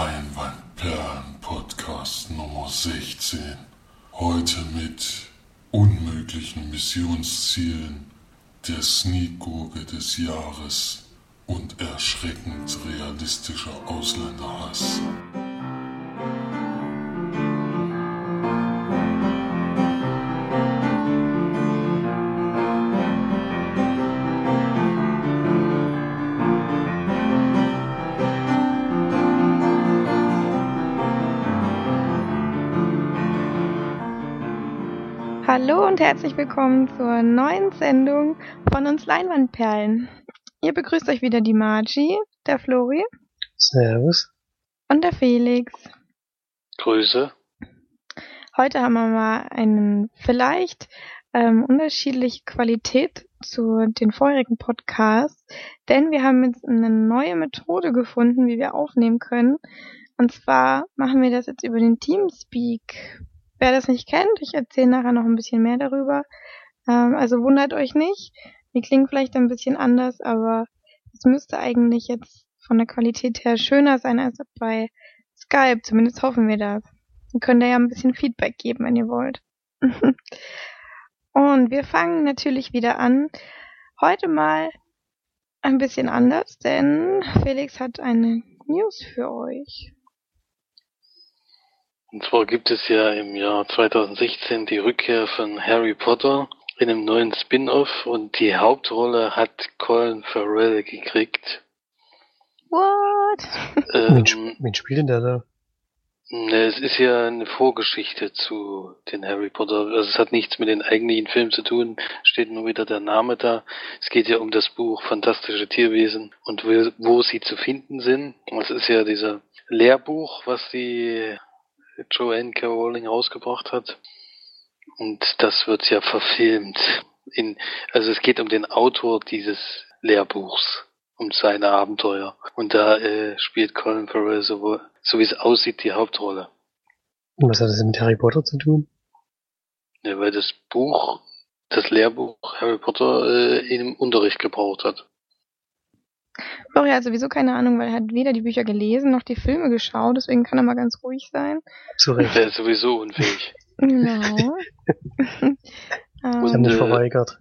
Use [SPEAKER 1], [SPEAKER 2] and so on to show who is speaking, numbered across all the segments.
[SPEAKER 1] Leinwandperlen Podcast Nummer 16. Heute mit unmöglichen Missionszielen, der Sneakgurke des Jahres und erschreckend realistischer Ausländerhass.
[SPEAKER 2] Und herzlich willkommen zur neuen Sendung von uns Leinwandperlen. Ihr begrüßt euch wieder die Margie, der Flori
[SPEAKER 3] Servus.
[SPEAKER 2] und der Felix.
[SPEAKER 4] Grüße.
[SPEAKER 2] Heute haben wir mal einen vielleicht ähm, unterschiedliche Qualität zu den vorherigen Podcasts, denn wir haben jetzt eine neue Methode gefunden, wie wir aufnehmen können. Und zwar machen wir das jetzt über den Teamspeak. Wer das nicht kennt, ich erzähle nachher noch ein bisschen mehr darüber. Ähm, also wundert euch nicht. Wir klingen vielleicht ein bisschen anders, aber es müsste eigentlich jetzt von der Qualität her schöner sein als bei Skype. Zumindest hoffen wir das. Dann könnt ihr ja ein bisschen Feedback geben, wenn ihr wollt. Und wir fangen natürlich wieder an. Heute mal ein bisschen anders, denn Felix hat eine News für euch.
[SPEAKER 4] Und zwar gibt es ja im Jahr 2016 die Rückkehr von Harry Potter in einem neuen Spin-off und die Hauptrolle hat Colin Farrell gekriegt.
[SPEAKER 2] What?
[SPEAKER 4] Ähm,
[SPEAKER 3] wen spielt denn der da?
[SPEAKER 4] ne, es ist ja eine Vorgeschichte zu den Harry Potter. Also es hat nichts mit den eigentlichen Filmen zu tun, steht nur wieder der Name da. Es geht ja um das Buch Fantastische Tierwesen und wo, wo sie zu finden sind. Das ist ja dieser Lehrbuch, was die Joanne K. Rowling rausgebracht hat. Und das wird ja verfilmt. In, also es geht um den Autor dieses Lehrbuchs, um seine Abenteuer. Und da äh, spielt Colin Farrell so, so wie es aussieht die Hauptrolle.
[SPEAKER 3] Und was hat das mit Harry Potter zu tun?
[SPEAKER 4] Ja, weil das Buch, das Lehrbuch Harry Potter äh, im Unterricht gebraucht hat.
[SPEAKER 2] Flori hat sowieso keine Ahnung, weil er hat weder die Bücher gelesen noch die Filme geschaut, deswegen kann er mal ganz ruhig sein.
[SPEAKER 3] Zu Recht.
[SPEAKER 4] Der ist sowieso unfähig.
[SPEAKER 2] Genau.
[SPEAKER 3] Ich habe mich verweigert.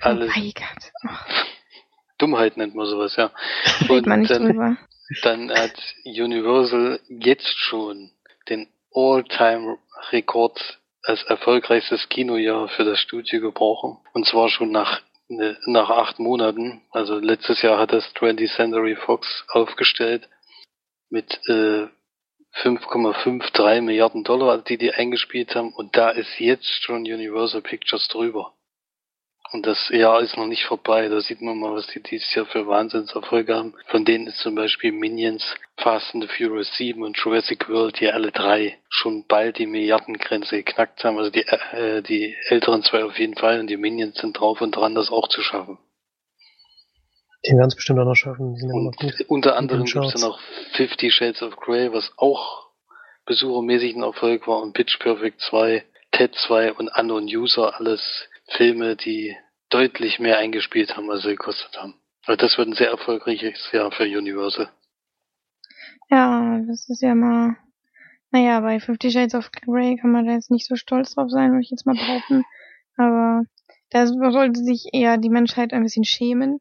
[SPEAKER 4] Alles
[SPEAKER 2] verweigert.
[SPEAKER 4] Dummheit nennt man sowas, ja.
[SPEAKER 2] Redet man nicht
[SPEAKER 4] dann,
[SPEAKER 2] drüber.
[SPEAKER 4] Dann hat Universal jetzt schon den All-Time-Rekord als erfolgreichstes Kinojahr für das Studio gebrochen. Und zwar schon nach, nach acht Monaten. Also letztes Jahr hat das 20th Century Fox aufgestellt mit äh, 5,53 Milliarden Dollar, die die eingespielt haben. Und da ist jetzt schon Universal Pictures drüber. Und das Jahr ist noch nicht vorbei. Da sieht man mal, was die dieses Jahr für Wahnsinnserfolge haben. Von denen ist zum Beispiel Minions, Fast and the Furious 7 und Jurassic World, die alle drei schon bald die Milliardengrenze geknackt haben. Also die, äh, die älteren zwei auf jeden Fall und die Minions sind drauf und dran, das auch zu schaffen.
[SPEAKER 3] Den werden es bestimmt auch noch schaffen.
[SPEAKER 4] Und unter anderem gibt es ja noch Fifty Shades of Grey, was auch besuchermäßig ein Erfolg war und Pitch Perfect 2, Ted 2 und Unknown User, alles Filme, die deutlich mehr eingespielt haben, als sie gekostet haben. Also das wird ein sehr erfolgreiches Jahr für Universal.
[SPEAKER 2] Ja, das ist ja mal. Naja, bei Fifty Shades of Grey kann man da jetzt nicht so stolz drauf sein, würde ich jetzt mal behaupten. Aber da sollte sich eher die Menschheit ein bisschen schämen.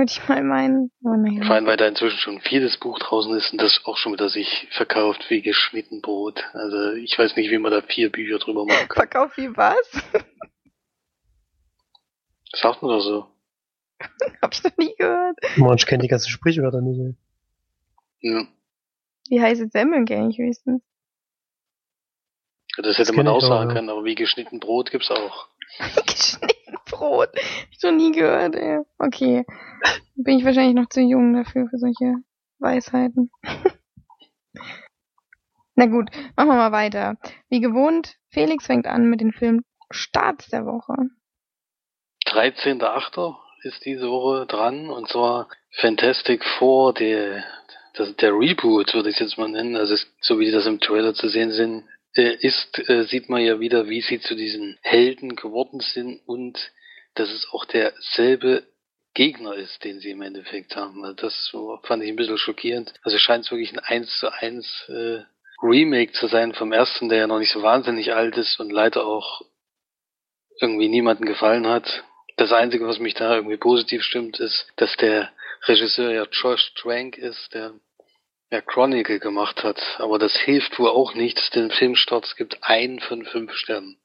[SPEAKER 2] Würde ich mal meinen.
[SPEAKER 4] Vor
[SPEAKER 2] naja.
[SPEAKER 4] allem, weil da inzwischen schon vieles Buch draußen ist und das auch schon wieder sich verkauft wie geschnitten Brot. Also ich weiß nicht, wie man da vier Bücher drüber machen kann.
[SPEAKER 2] Verkauf wie was?
[SPEAKER 4] Sagt man doch so.
[SPEAKER 2] Hab ich noch nie gehört.
[SPEAKER 3] Manch kennt die ganzen Sprichwörter nicht.
[SPEAKER 4] Ja.
[SPEAKER 2] Wie heiße Semmeln kenne ich höchstens.
[SPEAKER 4] Das hätte
[SPEAKER 3] Das
[SPEAKER 4] man auch sagen
[SPEAKER 3] ja.
[SPEAKER 4] können, aber wie geschnitten Brot gibt's auch.
[SPEAKER 2] Geschnitten Brot. Ich noch nie gehört, ey. Okay. Bin ich wahrscheinlich noch zu jung dafür, für solche Weisheiten. Na gut, machen wir mal weiter. Wie gewohnt, Felix fängt an mit den Film Starts der Woche.
[SPEAKER 4] 13.8. ist diese Woche dran und zwar Fantastic Four, der, das, der Reboot, würde ich jetzt mal nennen, also es, so wie das im Trailer zu sehen sind, äh, ist, äh, sieht man ja wieder, wie sie zu diesen Helden geworden sind und das ist auch derselbe Gegner ist, den sie im Endeffekt haben. Also das fand ich ein bisschen schockierend. Also scheint es wirklich ein 1 zu 1 äh, Remake zu sein vom ersten, der ja noch nicht so wahnsinnig alt ist und leider auch irgendwie niemanden gefallen hat. Das Einzige, was mich da irgendwie positiv stimmt, ist, dass der Regisseur ja Josh Trank ist, der ja Chronicle gemacht hat. Aber das hilft wohl auch nichts, denn Filmstarts gibt einen von fünf Sternen.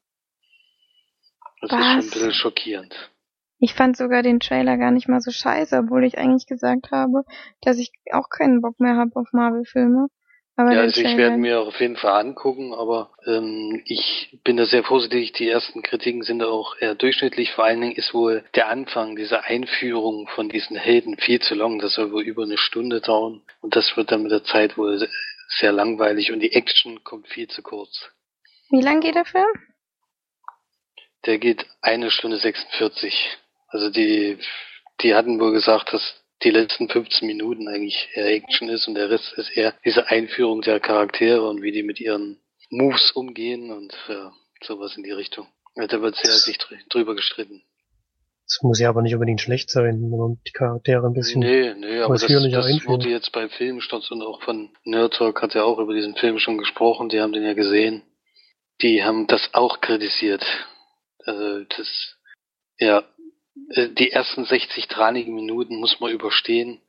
[SPEAKER 4] Das was? ist schon ein bisschen schockierend.
[SPEAKER 2] Ich fand sogar den Trailer gar nicht mal so scheiße, obwohl ich eigentlich gesagt habe, dass ich auch keinen Bock mehr habe auf Marvel-Filme.
[SPEAKER 4] Aber ja, also ich werde mir auf jeden Fall angucken, aber ähm, ich bin da sehr vorsichtig. Die ersten Kritiken sind auch eher durchschnittlich. Vor allen Dingen ist wohl der Anfang dieser Einführung von diesen Helden viel zu lang. Das soll wohl über eine Stunde dauern. Und das wird dann mit der Zeit wohl sehr langweilig und die Action kommt viel zu kurz.
[SPEAKER 2] Wie lang geht der Film?
[SPEAKER 4] Der geht eine Stunde 46. Also die, die hatten wohl gesagt, dass die letzten 15 Minuten eigentlich eher Action ist und der Rest ist eher diese Einführung der Charaktere und wie die mit ihren Moves umgehen und ja, sowas in die Richtung. Ja, da wird sehr sich drüber gestritten.
[SPEAKER 3] Das muss ja aber nicht unbedingt schlecht sein, wenn man die Charaktere ein bisschen
[SPEAKER 4] Nee, nee, aber das, das wurde jetzt bei Filmstarts und auch von Nerd Talk hat ja auch über diesen Film schon gesprochen, die haben den ja gesehen. Die haben das auch kritisiert. Also das, ja, äh, die ersten 60 tranigen Minuten muss man überstehen,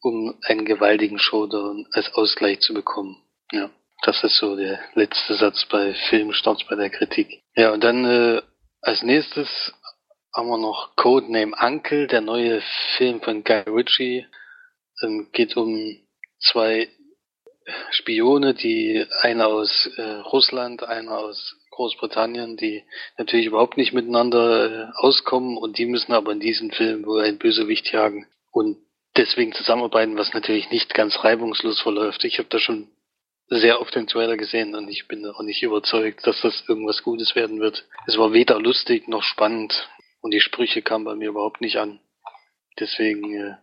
[SPEAKER 4] um einen gewaltigen Showdown als Ausgleich zu bekommen. Ja, das ist so der letzte Satz bei Filmstarts bei der Kritik. Ja, und dann äh, als nächstes haben wir noch Codename Uncle, der neue Film von Guy Ritchie. Ähm, geht um zwei Spione, die einer aus äh, Russland, einer aus Großbritannien, die natürlich überhaupt nicht miteinander äh, auskommen und die müssen aber in diesem Film wohl ein Bösewicht jagen und deswegen zusammenarbeiten, was natürlich nicht ganz reibungslos verläuft. Ich habe da schon sehr oft den Trailer gesehen und ich bin auch nicht überzeugt, dass das irgendwas Gutes werden wird. Es war weder lustig noch spannend und die Sprüche kamen bei mir überhaupt nicht an. Deswegen, äh,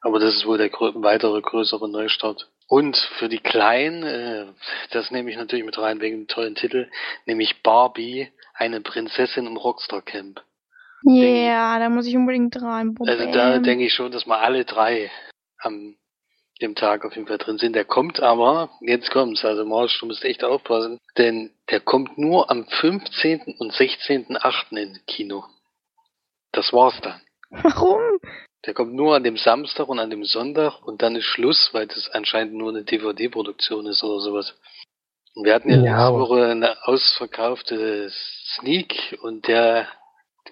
[SPEAKER 4] aber das ist wohl der weitere größere Neustart. Und für die Kleinen, äh, das nehme ich natürlich mit rein wegen dem tollen Titel, nämlich Barbie, eine Prinzessin im Rockstar Camp.
[SPEAKER 2] Ja, yeah, da muss ich unbedingt rein.
[SPEAKER 4] Boom, also da denke ich schon, dass wir alle drei am dem Tag auf jeden Fall drin sind. Der kommt aber, jetzt kommt's, also Marsch, du musst echt aufpassen, denn der kommt nur am 15. und 16.8. ins Kino. Das war's dann.
[SPEAKER 2] Warum?
[SPEAKER 4] Der kommt nur an dem Samstag und an dem Sonntag und dann ist Schluss, weil das anscheinend nur eine DVD-Produktion ist oder sowas. Und wir hatten ja, ja letzte Woche eine ausverkaufte Sneak und der,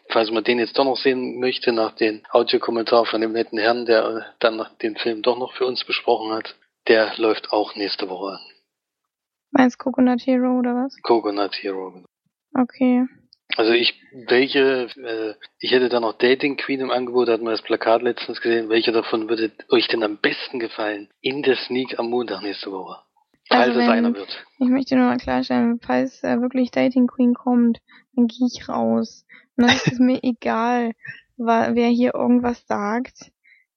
[SPEAKER 4] falls man den jetzt doch noch sehen möchte, nach dem Audiokommentar von dem netten Herrn, der dann den Film doch noch für uns besprochen hat, der läuft auch nächste Woche an.
[SPEAKER 2] Meinst Coconut Hero oder was?
[SPEAKER 4] Coconut Hero. Genau.
[SPEAKER 2] Okay.
[SPEAKER 4] Also ich, welche, äh, ich hätte da noch Dating Queen im Angebot, da hatten wir das Plakat letztens gesehen. Welche davon würde euch denn am besten gefallen in der Sneak am Montag nächste Woche? Falls also
[SPEAKER 2] es
[SPEAKER 4] einer wird.
[SPEAKER 2] Ich möchte nur mal klarstellen, falls äh, wirklich Dating Queen kommt, dann gehe ich raus. Und dann ist es mir egal, wer hier irgendwas sagt.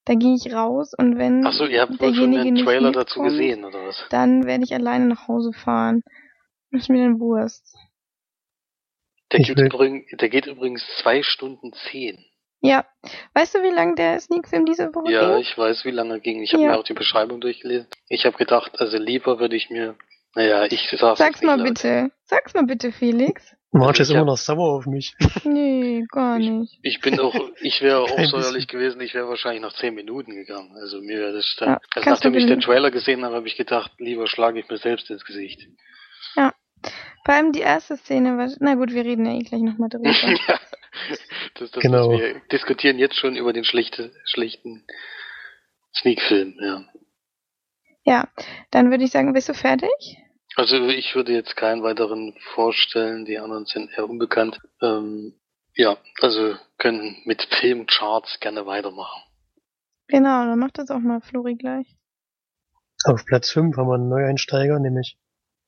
[SPEAKER 2] Da gehe ich raus und wenn
[SPEAKER 4] Ach so, ihr habt wohl schon den Trailer dazu kommt, gesehen, oder was?
[SPEAKER 2] Dann werde ich alleine nach Hause fahren. Ist mir dann Wurst.
[SPEAKER 4] Der geht, übrigens, der geht übrigens zwei Stunden zehn.
[SPEAKER 2] Ja. Weißt du, wie lang der Sneak-Film diese Woche
[SPEAKER 4] ja, ging? Ja, ich weiß, wie lange er ging. Ich habe ja. mir auch die Beschreibung durchgelesen. Ich habe gedacht, also lieber würde ich mir, naja, ich
[SPEAKER 2] sag's Sag's mal laut. bitte. Sag's mal bitte, Felix.
[SPEAKER 3] Marge ist immer noch sauer auf mich.
[SPEAKER 2] Nee, gar nicht.
[SPEAKER 4] Ich, ich bin auch, ich wäre auch so ehrlich gewesen, ich wäre wahrscheinlich nach zehn Minuten gegangen. Also mir wäre das dann, ja, also nachdem ich den Trailer gesehen habe, habe ich gedacht, lieber schlage ich mir selbst ins Gesicht.
[SPEAKER 2] Vor allem die erste Szene war, na gut, wir reden ja eh gleich nochmal drüber. ja,
[SPEAKER 4] das, das genau. Wir diskutieren jetzt schon über den schlechte, schlechten Sneak-Film, ja.
[SPEAKER 2] Ja, dann würde ich sagen, bist du fertig?
[SPEAKER 4] Also ich würde jetzt keinen weiteren vorstellen, die anderen sind eher unbekannt. Ähm, ja, also können mit Filmcharts gerne weitermachen.
[SPEAKER 2] Genau, dann macht das auch mal Flori gleich.
[SPEAKER 3] Auf Platz 5 haben wir einen Neueinsteiger, nämlich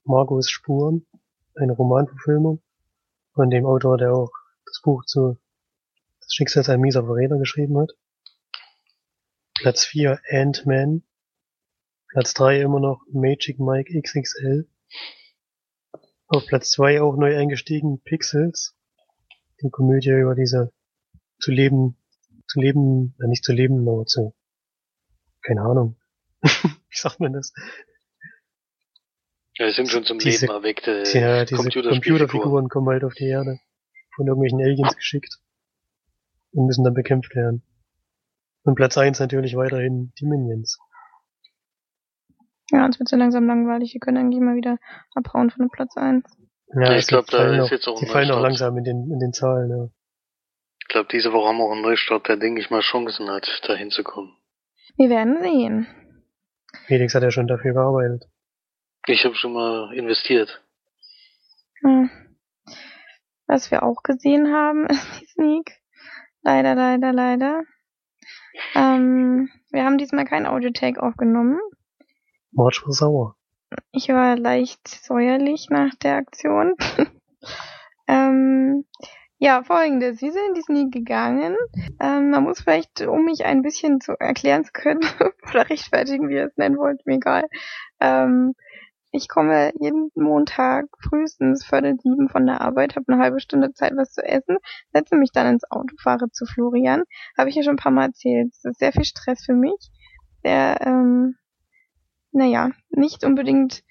[SPEAKER 3] Margos Spuren, eine Romanverfilmung von dem Autor, der auch das Buch zu Das Schicksal ein mieser Verräter geschrieben hat. Platz 4 Ant-Man. Platz 3 immer noch Magic Mike XXL. Auf Platz 2 auch neu eingestiegen Pixels. Die Komödie über diese zu leben zu leben, ja nicht zu leben, aber zu, keine Ahnung. Wie sagt man das?
[SPEAKER 4] Ja, es sind schon zum
[SPEAKER 3] Diese-
[SPEAKER 4] Leben erweckte
[SPEAKER 3] Ja, diese. Computerfiguren kommen halt auf die Erde. Von irgendwelchen Aliens geschickt. Und müssen dann bekämpft werden. Und Platz eins natürlich weiterhin die Minions.
[SPEAKER 2] Ja, uns wird so langsam langweilig. Wir können eigentlich mal wieder abhauen von dem Platz 1.
[SPEAKER 3] Ja,
[SPEAKER 4] ich
[SPEAKER 3] es
[SPEAKER 4] glaub, da
[SPEAKER 3] fallen
[SPEAKER 4] ist
[SPEAKER 3] auch-
[SPEAKER 4] jetzt auch ein
[SPEAKER 3] Die fallen auch langsam in den, in den Zahlen, ja.
[SPEAKER 4] Ich glaube, diese Woche haben wir auch einen Neustart, der, denke ich mal, Chancen hat, da hinzukommen.
[SPEAKER 2] Wir werden sehen.
[SPEAKER 3] Felix hat ja schon dafür gearbeitet.
[SPEAKER 4] Ich habe schon mal investiert.
[SPEAKER 2] Hm. Was wir auch gesehen haben, ist die Sneak. Leider, leider, leider. Ähm, wir haben diesmal kein Audio-Take aufgenommen.
[SPEAKER 3] March war sauer.
[SPEAKER 2] Ich war leicht säuerlich nach der Aktion. ähm, ja, folgendes. Wir sind in die Sneak gegangen. Ähm, man muss vielleicht, um mich ein bisschen zu erklären zu können, oder rechtfertigen, wie ihr es nennen wollt, mir egal. Ähm, ich komme jeden Montag frühestens Viertel sieben von der Arbeit, habe eine halbe Stunde Zeit, was zu essen, setze mich dann ins Auto, fahre zu Florian. Habe ich ja schon ein paar Mal erzählt. Das ist sehr viel Stress für mich. Der, ähm, naja, nicht unbedingt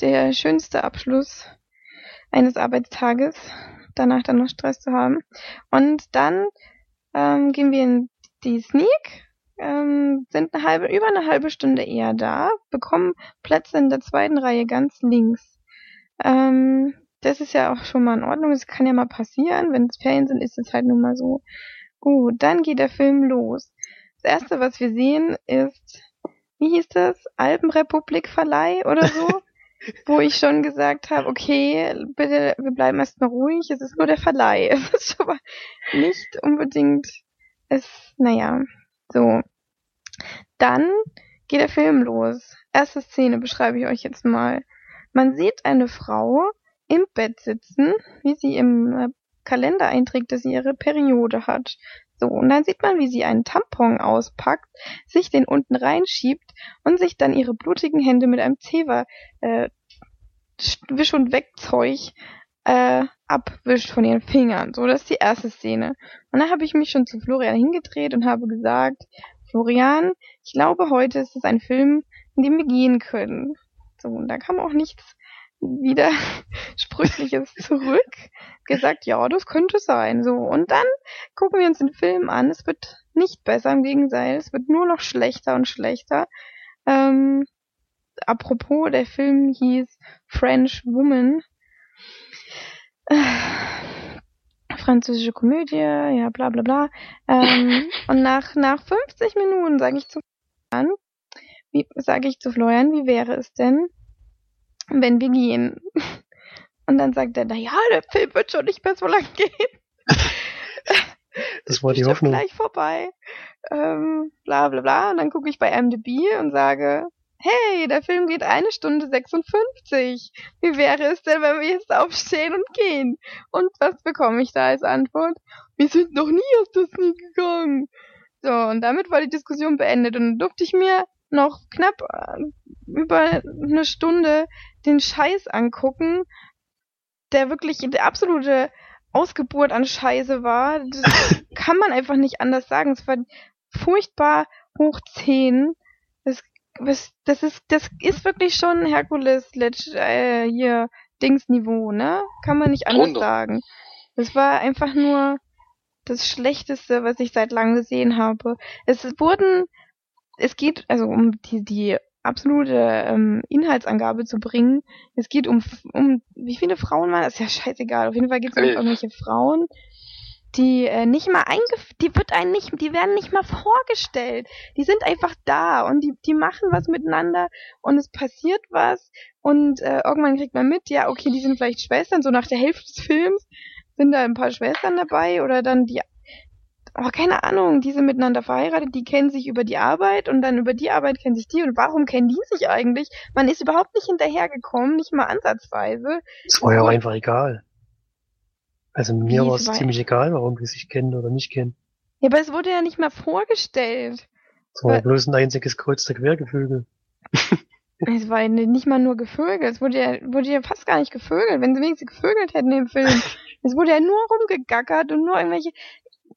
[SPEAKER 2] der schönste Abschluss eines Arbeitstages, danach dann noch Stress zu haben. Und dann ähm, gehen wir in die Sneak, ähm, sind eine halbe, über eine halbe Stunde eher da, bekommen Plätze in der zweiten Reihe ganz links. Ähm, das ist ja auch schon mal in Ordnung, das kann ja mal passieren, wenn es Ferien sind, ist es halt nun mal so. Gut, dann geht der Film los. Das erste, was wir sehen, ist, wie hieß das? Alpenrepublik Verleih oder so? wo ich schon gesagt habe, okay, bitte, wir bleiben erstmal ruhig, es ist nur der Verleih. Es ist aber nicht unbedingt, es, naja, so. Dann geht der Film los. Erste Szene beschreibe ich euch jetzt mal. Man sieht eine Frau im Bett sitzen, wie sie im äh, Kalender einträgt, dass sie ihre Periode hat. So, und dann sieht man, wie sie einen Tampon auspackt, sich den unten reinschiebt und sich dann ihre blutigen Hände mit einem Zewa äh, Wisch- und Wegzeug äh, abwischt von ihren Fingern. So, das ist die erste Szene. Und dann habe ich mich schon zu Florian hingedreht und habe gesagt, Florian, ich glaube, heute ist es ein Film, in dem wir gehen können. So, und da kam auch nichts Widersprüchliches zurück. Gesagt, ja, das könnte sein. So, und dann gucken wir uns den Film an. Es wird nicht besser, im Gegenteil. Es wird nur noch schlechter und schlechter. Ähm, apropos, der Film hieß French Woman. Französische Komödie, ja, bla bla bla. Ähm, und nach, nach 50 Minuten sage ich zu Florian, wie sage ich zu Florian, wie wäre es denn, wenn wir gehen? Und dann sagt er, na ja, der Film wird schon nicht mehr so lang gehen.
[SPEAKER 3] Das war die Hoffnung.
[SPEAKER 2] gleich vorbei. Ähm, bla bla bla. Und dann gucke ich bei MDB und sage, hey, der Film geht eine Stunde 56. Wie wäre es denn, wenn wir jetzt aufstehen und gehen? Und was bekomme ich da als Antwort? Wir sind noch nie aus der Sneak gegangen. So, und damit war die Diskussion beendet. Und dann durfte ich mir noch knapp äh, über eine Stunde den Scheiß angucken, der wirklich die absolute Ausgeburt an Scheiße war. Das kann man einfach nicht anders sagen. Es war furchtbar hoch 10. Das, was, das ist, das ist wirklich schon Herkules äh, hier Dingsniveau, ne? Kann man nicht anders
[SPEAKER 4] Drunter.
[SPEAKER 2] sagen. Das war einfach nur das Schlechteste, was ich seit langem gesehen habe. Es wurden, es geht, also um die, die absolute ähm, Inhaltsangabe zu bringen, es geht um, um wie viele Frauen waren, das ist ja scheißegal. Auf jeden Fall geht es um irgendwelche Frauen, die äh, nicht mal eingef die wird einen nicht, die werden nicht mal vorgestellt. Die sind einfach da und die, die machen was miteinander und es passiert was und äh, irgendwann kriegt man mit, ja, okay, die sind vielleicht Schwestern, so nach der Hälfte des Films sind da ein paar Schwestern dabei oder dann die oh, keine Ahnung, die sind miteinander verheiratet, die kennen sich über die Arbeit und dann über die Arbeit kennen sich die und warum kennen die sich eigentlich? Man ist überhaupt nicht hinterhergekommen, nicht mal ansatzweise.
[SPEAKER 3] Es war ja auch einfach egal. Also mir war
[SPEAKER 2] es
[SPEAKER 3] ziemlich egal, warum die sich kennen oder nicht kennen.
[SPEAKER 2] Ja, aber es wurde ja nicht mal vorgestellt.
[SPEAKER 3] Es war
[SPEAKER 2] Weil-
[SPEAKER 3] bloß ein einziges Kreuz der Quergefüge.
[SPEAKER 2] Es war ja nicht mal nur gevögelt. Es wurde ja, wurde ja fast gar nicht gevögelt. Wenn sie wenigstens gevögelt hätten im Film. Es wurde ja nur rumgegackert und nur irgendwelche.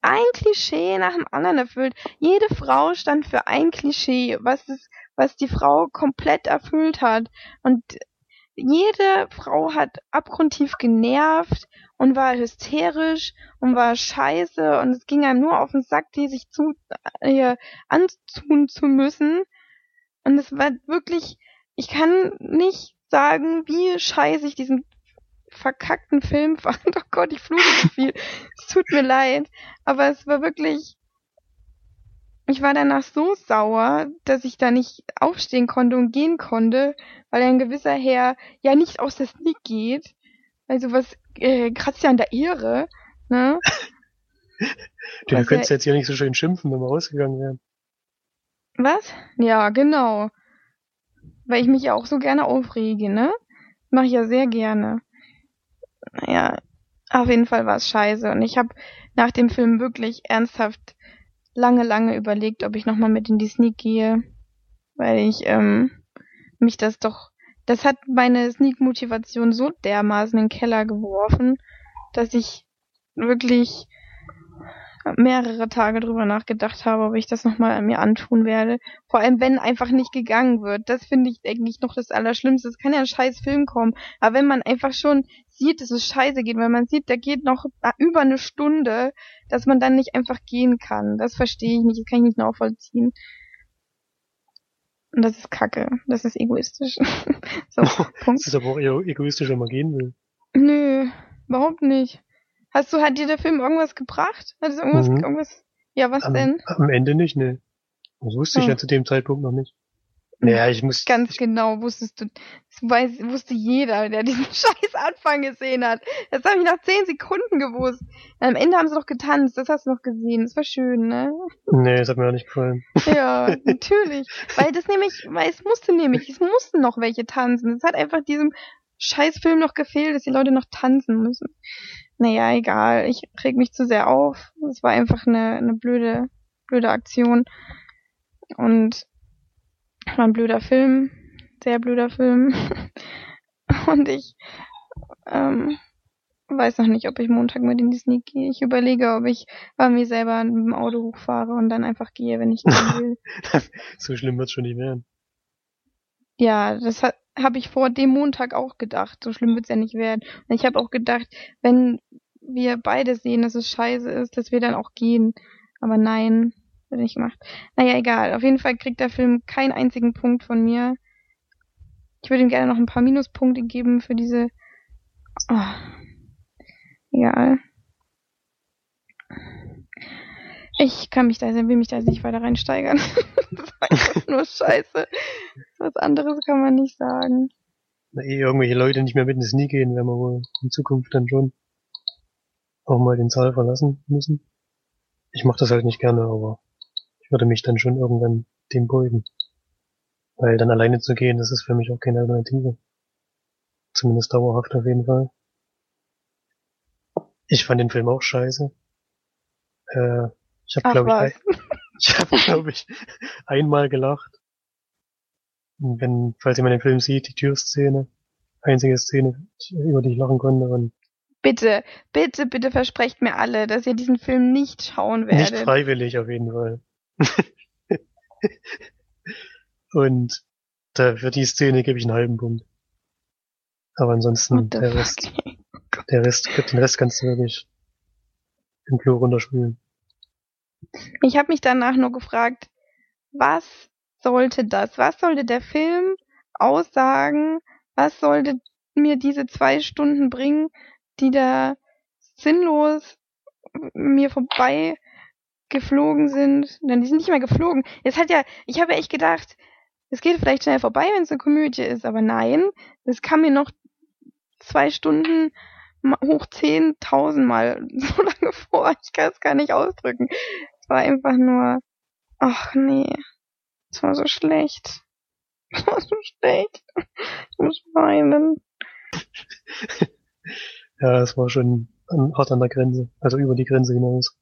[SPEAKER 2] ein Klischee nach dem anderen erfüllt. Jede Frau stand für ein Klischee, was es, was die Frau komplett erfüllt hat. Und jede Frau hat abgrundtief genervt und war hysterisch und war scheiße und es ging einem nur auf den Sack, die sich zu äh, anzutun zu müssen. Und es war wirklich, ich kann nicht sagen, wie scheiße ich diesen verkackten Film fand. Oh Gott, ich fluche zu viel. es tut mir leid. Aber es war wirklich, ich war danach so sauer, dass ich da nicht aufstehen konnte und gehen konnte, weil ein gewisser Herr ja nicht aus der Sneak geht. Also was äh, kratzt ja an der Ehre, ne?
[SPEAKER 3] du was könntest ja, jetzt hier nicht so schön schimpfen, wenn wir rausgegangen wären.
[SPEAKER 2] Was? Ja, genau. Weil ich mich ja auch so gerne aufrege, ne? Mache ich ja sehr gerne. Naja, auf jeden Fall war es scheiße. Und ich habe nach dem Film wirklich ernsthaft lange, lange überlegt, ob ich nochmal mit in die Sneak gehe. Weil ich ähm, mich das doch. Das hat meine Sneak-Motivation so dermaßen in den Keller geworfen, dass ich wirklich mehrere Tage drüber nachgedacht habe, ob ich das nochmal mir antun werde. Vor allem, wenn einfach nicht gegangen wird. Das finde ich eigentlich noch das Allerschlimmste. Es kann ja ein scheiß Film kommen. Aber wenn man einfach schon sieht, dass es scheiße geht, wenn man sieht, da geht noch über eine Stunde, dass man dann nicht einfach gehen kann. Das verstehe ich nicht. Das kann ich nicht nachvollziehen. Und das ist kacke. Das ist egoistisch.
[SPEAKER 3] so, Punkt. Das ist aber auch eher egoistisch, wenn man gehen will.
[SPEAKER 2] Nö, überhaupt nicht. Hast du, hat dir der Film irgendwas gebracht? Hat es irgendwas, mhm. irgendwas? Ja, was
[SPEAKER 3] am,
[SPEAKER 2] denn?
[SPEAKER 3] Am Ende nicht, ne. Das wusste ich oh. ja zu dem Zeitpunkt noch nicht. Naja, ich muss.
[SPEAKER 2] Ganz genau wusstest du. Das weiß, wusste jeder, der diesen scheiß Anfang gesehen hat. Das habe ich nach zehn Sekunden gewusst. Am Ende haben sie doch getanzt, das hast du noch gesehen. Das war schön, ne?
[SPEAKER 3] Nee, das hat mir auch nicht gefallen.
[SPEAKER 2] Ja, natürlich. weil das nämlich, weil es musste nämlich, es mussten noch welche tanzen. Es hat einfach diesem Scheißfilm noch gefehlt, dass die Leute noch tanzen müssen. Naja, egal. Ich reg mich zu sehr auf. Es war einfach eine, eine blöde, blöde Aktion. Und war ein blöder Film. Sehr blöder Film. Und ich ähm, weiß noch nicht, ob ich Montag mit in die Sneak gehe. Ich überlege, ob ich bei mir selber mit dem Auto hochfahre und dann einfach gehe, wenn ich gehen will.
[SPEAKER 3] so schlimm wird's schon nicht werden.
[SPEAKER 2] Ja, das hat, habe ich vor dem Montag auch gedacht. So schlimm wird's ja nicht werden. Und ich habe auch gedacht, wenn wir beide sehen, dass es scheiße ist, dass wir dann auch gehen. Aber nein, wird nicht gemacht. Naja, egal. Auf jeden Fall kriegt der Film keinen einzigen Punkt von mir. Ich würde ihm gerne noch ein paar Minuspunkte geben für diese. Oh. Egal. Ich kann mich da, will mich da nicht weiter reinsteigern. das war einfach nur scheiße. Was anderes kann man nicht sagen.
[SPEAKER 3] Na, eh irgendwelche Leute nicht mehr mit ins Nie gehen, werden wir wohl in Zukunft dann schon auch mal den Saal verlassen müssen. Ich mache das halt nicht gerne, aber würde mich dann schon irgendwann dem beugen. Weil dann alleine zu gehen, das ist für mich auch keine Alternative. Zumindest dauerhaft auf jeden Fall. Ich fand den Film auch scheiße. Äh, ich habe, glaube ich, ich habe, glaube ich, einmal gelacht. Und wenn, falls jemand den Film sieht, die Türszene, einzige Szene, über die ich lachen konnte. Und
[SPEAKER 2] bitte, bitte, bitte versprecht mir alle, dass ihr diesen Film nicht schauen werdet.
[SPEAKER 3] Nicht freiwillig auf jeden Fall. und da, für die Szene gebe ich einen halben Punkt. Aber ansonsten, der Rest, der Rest, den Rest kannst du wirklich im Klo runterspülen.
[SPEAKER 2] Ich habe mich danach nur gefragt, was sollte das? Was sollte der Film aussagen? Was sollte mir diese zwei Stunden bringen, die da sinnlos mir vorbei geflogen sind? Denn die sind nicht mehr geflogen. Es hat ja, ich habe echt gedacht, es geht vielleicht schnell vorbei, wenn es eine Komödie ist, aber nein, es kam mir noch zwei Stunden hoch zehntausendmal so lange vor. Ich kann es gar nicht ausdrücken. Es war einfach nur, ach nee, es war so schlecht. Es war so schlecht. Ich muss weinen.
[SPEAKER 3] ja, es war schon hart an der Grenze, also über die Grenze hinaus.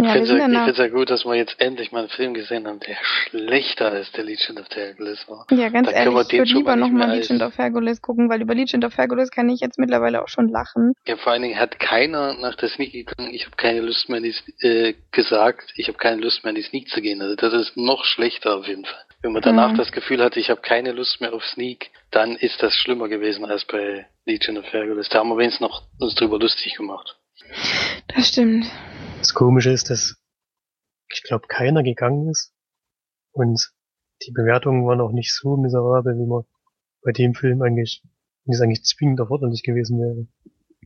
[SPEAKER 4] Ich
[SPEAKER 2] Ja,
[SPEAKER 4] finde es ja, ja gut, dass wir jetzt endlich mal einen Film gesehen haben, der schlechter als der Legion of Hercules war.
[SPEAKER 2] ja, ganz
[SPEAKER 4] dann können
[SPEAKER 2] ehrlich,
[SPEAKER 4] wir
[SPEAKER 2] ich
[SPEAKER 4] den
[SPEAKER 2] würde lieber nochmal Legend of Hercules gucken, weil über Legend of Hercules kann ich jetzt mittlerweile auch schon lachen.
[SPEAKER 4] Ja, vor allen Dingen hat keiner nach der Sneak gegangen, ich habe keine Lust mehr in die, äh, gesagt, ich habe keine Lust mehr in die Sneak zu gehen. Also das ist noch schlechter auf jeden Fall. Wenn man danach
[SPEAKER 2] Mhm.
[SPEAKER 4] das Gefühl hatte, ich habe keine Lust mehr auf Sneak, dann ist das schlimmer gewesen als bei Legion of Hercules. Da haben wir wenigstens noch uns drüber lustig gemacht.
[SPEAKER 2] Das stimmt.
[SPEAKER 3] Das Komische ist, dass ich glaube keiner gegangen ist und die Bewertungen waren auch nicht so miserabel, wie man bei dem Film eigentlich, wie es eigentlich zwingend erforderlich gewesen wäre.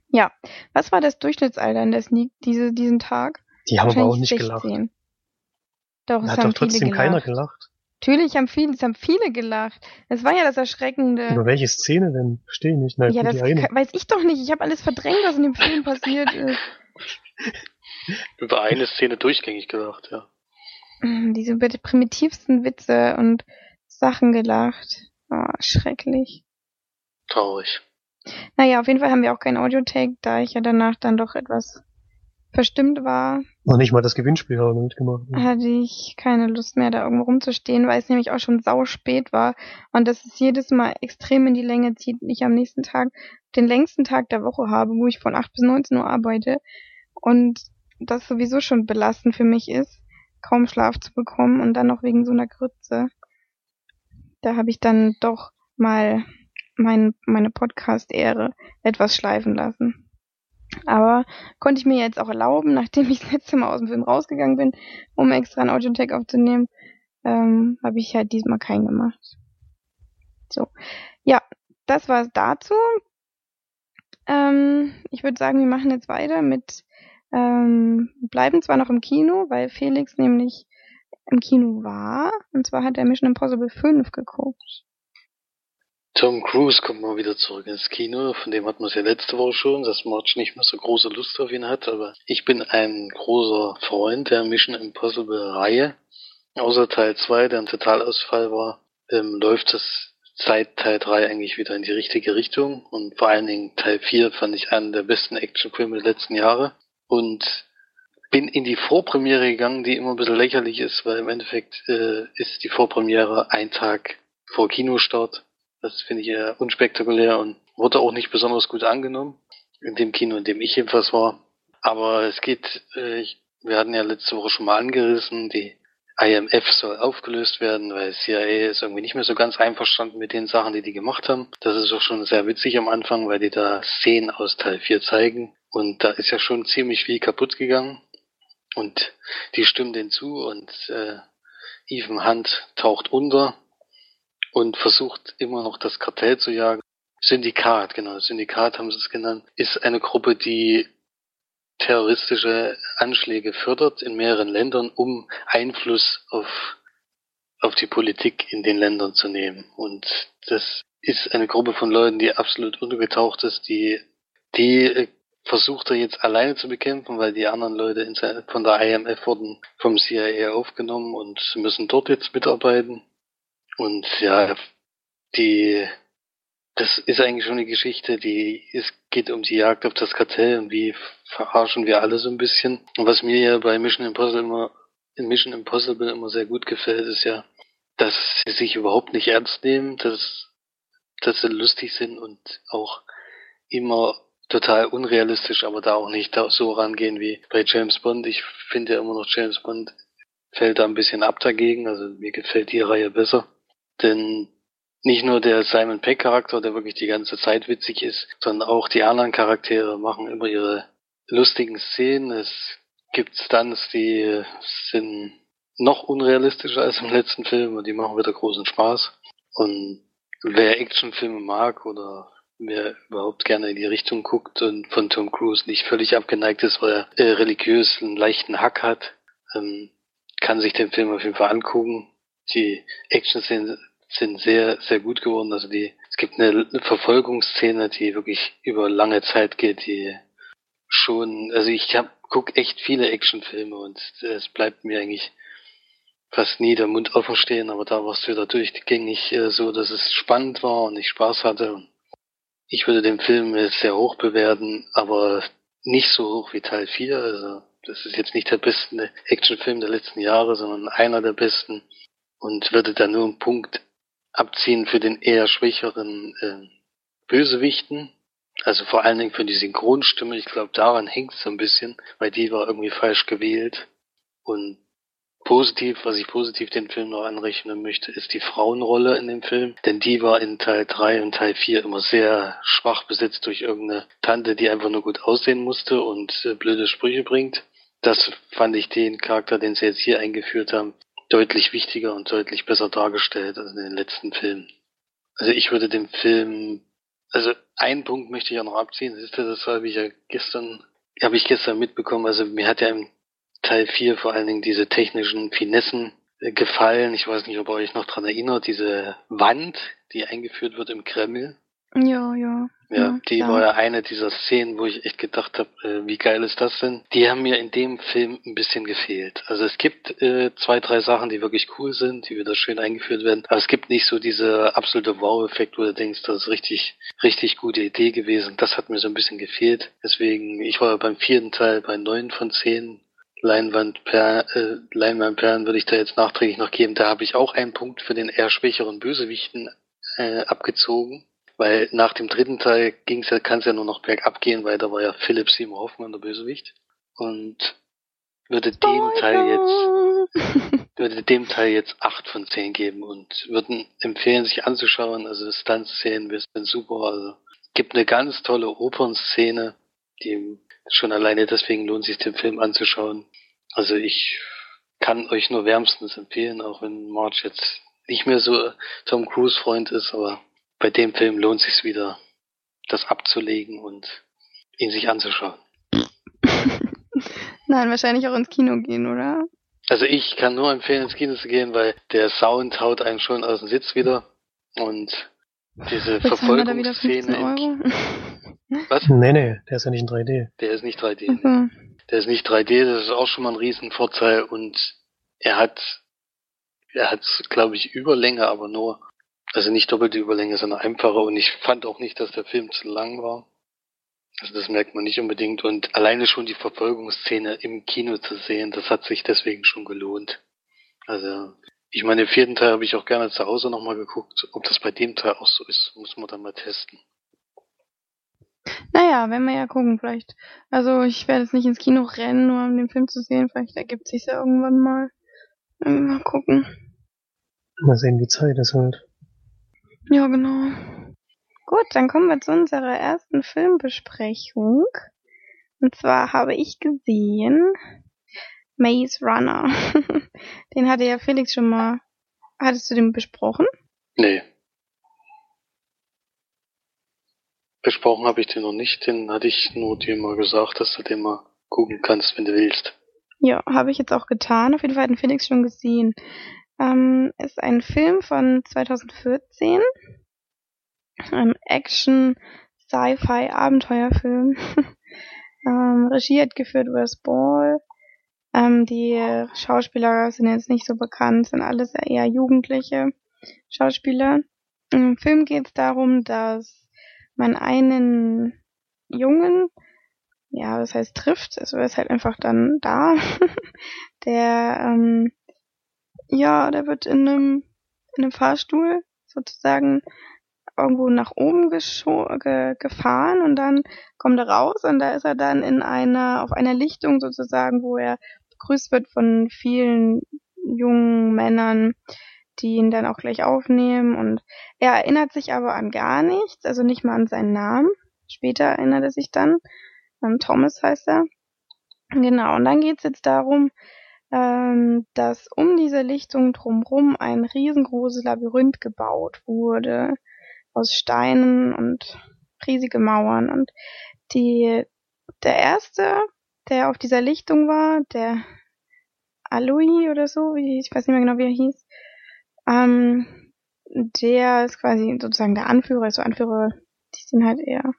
[SPEAKER 2] Ja. Was war das Durchschnittsalter in der Sneak diese, diesen Tag?
[SPEAKER 3] Die haben aber auch nicht gelacht.
[SPEAKER 2] 16. Doch,
[SPEAKER 3] Da
[SPEAKER 2] es
[SPEAKER 3] hat doch trotzdem
[SPEAKER 2] viele
[SPEAKER 3] keiner
[SPEAKER 2] gelacht. Natürlich haben viele, es haben viele gelacht. Das war ja das Erschreckende.
[SPEAKER 3] Über welche Szene denn? Verstehe ich nicht. Na,
[SPEAKER 2] ja, das kann- weiß ich doch nicht. Ich habe alles verdrängt, was in dem Film passiert ist.
[SPEAKER 4] Über eine Szene durchgängig gelacht, ja.
[SPEAKER 2] Mm, Diese über die primitivsten Witze und Sachen gelacht. Oh, schrecklich.
[SPEAKER 4] Traurig.
[SPEAKER 2] Naja, auf jeden Fall haben wir auch kein Audiotake, da ich ja danach dann doch etwas verstimmt war,
[SPEAKER 3] Noch nicht mal das Gewinnspiel haben wir mitgemacht.
[SPEAKER 2] hatte ich keine Lust mehr, da irgendwo rumzustehen, weil es nämlich auch schon sau spät war und das es jedes Mal extrem in die Länge zieht und ich am nächsten Tag den längsten Tag der Woche habe, wo ich von 8 bis 19 Uhr arbeite und das sowieso schon belastend für mich ist, kaum Schlaf zu bekommen und dann noch wegen so einer Grütze. Da habe ich dann doch mal mein, meine Podcast-Ehre etwas schleifen lassen. Aber konnte ich mir jetzt auch erlauben, nachdem ich das letzte Mal aus dem Film rausgegangen bin, um extra einen Audiotech aufzunehmen, ähm, habe ich halt diesmal keinen gemacht. So. Ja, das war's dazu. Ähm, ich würde sagen, wir machen jetzt weiter mit, ähm, bleiben zwar noch im Kino, weil Felix nämlich im Kino war. Und zwar hat er Mission Impossible 5 geguckt.
[SPEAKER 4] Tom Cruise kommt mal wieder zurück ins Kino, von dem hatten wir es ja letzte Woche schon, dass March nicht mehr so große Lust auf ihn hat, aber ich bin ein großer Freund der Mission Impossible Reihe. Außer Teil 2, der ein Totalausfall war, ähm, läuft das seit Teil 3 eigentlich wieder in die richtige Richtung und vor allen Dingen Teil 4 fand ich einen der besten Actionfilme der letzten Jahre und bin in die Vorpremiere gegangen, die immer ein bisschen lächerlich ist, weil im Endeffekt äh, ist die Vorpremiere ein Tag vor Kinostart. Das finde ich eher unspektakulär und wurde auch nicht besonders gut angenommen. In dem Kino, in dem ich jedenfalls war. Aber es geht, äh, ich, wir hatten ja letzte Woche schon mal angerissen, die IMF soll aufgelöst werden, weil CIA ist irgendwie nicht mehr so ganz einverstanden mit den Sachen, die die gemacht haben. Das ist auch schon sehr witzig am Anfang, weil die da Szenen aus Teil 4 zeigen. Und da ist ja schon ziemlich viel kaputt gegangen. Und die stimmen denen zu und äh, Ethan Hunt taucht unter und versucht immer noch das Kartell zu jagen. Syndikat, genau, Syndikat haben sie es genannt, ist eine Gruppe, die terroristische Anschläge fördert in mehreren Ländern, um Einfluss auf, auf die Politik in den Ländern zu nehmen. Und das ist eine Gruppe von Leuten, die absolut untergetaucht ist, die, die äh, versucht er jetzt alleine zu bekämpfen, weil die anderen Leute von der IMF wurden vom CIA aufgenommen und müssen dort jetzt mitarbeiten. Und ja, die, das ist eigentlich schon eine Geschichte, die, es geht um die Jagd auf das Kartell und wie verarschen wir alle so ein bisschen. Und was mir ja bei Mission Impossible immer, in Mission Impossible immer sehr gut gefällt, ist ja, dass sie sich überhaupt nicht ernst nehmen, dass, dass sie lustig sind und auch immer total unrealistisch, aber da auch nicht so rangehen wie bei James Bond. Ich finde ja immer noch James Bond fällt da ein bisschen ab dagegen, also mir gefällt die Reihe besser. Denn nicht nur der Simon Peck Charakter, der wirklich die ganze Zeit witzig ist, sondern auch die anderen Charaktere machen immer ihre lustigen Szenen. Es gibt Stunts, die sind noch unrealistischer als im letzten Film und die machen wieder großen Spaß. Und wer Actionfilme mag oder wer überhaupt gerne in die Richtung guckt und von Tom Cruise nicht völlig abgeneigt ist, weil er äh, religiös einen leichten Hack hat, ähm, kann sich den Film auf jeden Fall angucken. Die Action-Szenen sind sehr, sehr gut geworden. Also die, es gibt eine Verfolgungsszene, die wirklich über lange Zeit geht, die schon, also ich hab, guck echt viele Actionfilme und es bleibt mir eigentlich fast nie der Mund offen stehen, aber da war es wieder durchgängig äh, so, dass es spannend war und ich Spaß hatte. Ich würde den Film jetzt sehr hoch bewerten, aber nicht so hoch wie Teil 4. Also das ist jetzt nicht der beste Actionfilm der letzten Jahre, sondern einer der besten und würde da nur einen Punkt abziehen für den eher schwächeren äh, Bösewichten. Also vor allen Dingen für die Synchronstimme. Ich glaube, daran hängt es so ein bisschen, weil die war irgendwie falsch gewählt. Und positiv, was ich positiv den Film noch anrechnen möchte, ist die Frauenrolle in dem Film. Denn die war in Teil 3 und Teil 4 immer sehr schwach besetzt durch irgendeine Tante, die einfach nur gut aussehen musste und äh, blöde Sprüche bringt. Das fand ich den Charakter, den sie jetzt hier eingeführt haben, deutlich wichtiger und deutlich besser dargestellt als in den letzten Filmen. Also ich würde dem Film, also einen Punkt möchte ich ja noch abziehen, das das habe ich ja gestern, habe ich gestern mitbekommen, also mir hat ja im Teil 4 vor allen Dingen diese technischen Finessen äh, gefallen. Ich weiß nicht, ob ihr euch noch dran erinnert, diese Wand, die eingeführt wird im Kreml.
[SPEAKER 2] Ja, ja.
[SPEAKER 4] Ja, die ja. war ja eine dieser Szenen, wo ich echt gedacht habe, äh, wie geil ist das denn? Die haben mir in dem Film ein bisschen gefehlt. Also es gibt äh, zwei, drei Sachen, die wirklich cool sind, die wieder schön eingeführt werden, aber es gibt nicht so diese absolute Wow-Effekt, wo du denkst, das ist richtig, richtig gute Idee gewesen. Das hat mir so ein bisschen gefehlt. Deswegen, ich war beim vierten Teil bei neun von zehn. Leinwandperlen, äh, Leinwandperlen würde ich da jetzt nachträglich noch geben. Da habe ich auch einen Punkt für den eher schwächeren Bösewichten äh, abgezogen. Weil nach dem dritten Teil ging's ja, kann es ja nur noch bergab gehen, weil da war ja Philipp Seymour Hoffmann der Bösewicht. Und würde dem Teil jetzt würde dem Teil jetzt acht von zehn geben und würden empfehlen, sich anzuschauen. Also Stunt-Szenen sind super. Also gibt eine ganz tolle Opernszene, die schon alleine deswegen lohnt sich den Film anzuschauen. Also ich kann euch nur wärmstens empfehlen, auch wenn March jetzt nicht mehr so Tom Cruise Freund ist, aber bei dem Film lohnt es sich wieder, das abzulegen und ihn sich anzuschauen.
[SPEAKER 2] Nein, wahrscheinlich auch ins Kino gehen, oder?
[SPEAKER 4] Also ich kann nur empfehlen, ins Kino zu gehen, weil der Sound haut einen schon aus dem Sitz wieder und diese Verfolgungsszene.
[SPEAKER 3] Was? Nee, nee, der ist ja nicht in 3D.
[SPEAKER 4] Der ist nicht 3D. Okay. Der ist nicht 3D, das ist auch schon mal ein Riesenvorteil und er hat, er hat, glaube ich, Überlänge, aber nur also nicht doppelte Überlänge, sondern einfacher. Und ich fand auch nicht, dass der Film zu lang war. Also das merkt man nicht unbedingt. Und alleine schon die Verfolgungsszene im Kino zu sehen, das hat sich deswegen schon gelohnt. Also ich meine, im vierten Teil habe ich auch gerne zu Hause nochmal geguckt. Ob das bei dem Teil auch so ist, muss man dann mal testen.
[SPEAKER 2] Naja, wenn wir ja gucken, vielleicht. Also ich werde jetzt nicht ins Kino rennen, nur um den Film zu sehen. Vielleicht ergibt sich ja irgendwann mal. Mal gucken.
[SPEAKER 3] Mal sehen, wie Zeit ist halt.
[SPEAKER 2] Ja, genau. Gut, dann kommen wir zu unserer ersten Filmbesprechung. Und zwar habe ich gesehen Maze Runner. den hatte ja Felix schon mal. Hattest du den besprochen?
[SPEAKER 4] Nee. Besprochen habe ich den noch nicht. Den hatte ich nur dir mal gesagt, dass du den mal gucken kannst, wenn du willst.
[SPEAKER 2] Ja, habe ich jetzt auch getan. Auf jeden Fall hat den Felix schon gesehen. Ähm, ist ein Film von 2014. Ein Action, Sci-Fi, Abenteuerfilm. ähm, Regie hat geführt Wes Ball. Ähm, die Schauspieler sind jetzt nicht so bekannt, sind alles eher jugendliche Schauspieler. Im Film geht es darum, dass man einen Jungen, ja, das heißt trifft, also er ist halt einfach dann da, der ähm, ja, der wird in einem, in einem Fahrstuhl sozusagen irgendwo nach oben ge gefahren und dann kommt er raus und da ist er dann in einer, auf einer Lichtung sozusagen, wo er begrüßt wird von vielen jungen Männern, die ihn dann auch gleich aufnehmen und er erinnert sich aber an gar nichts, also nicht mal an seinen Namen. Später erinnert er sich dann, ähm, Thomas heißt er. Genau, und dann geht's jetzt darum, ähm, dass um diese Lichtung drumherum ein riesengroßes Labyrinth gebaut wurde aus Steinen und riesige Mauern. Und die, der erste, der auf dieser Lichtung war, der Aloy oder so, ich weiß nicht mehr genau, wie er hieß, ähm, der ist quasi sozusagen der Anführer, so Anführer, die sind halt eher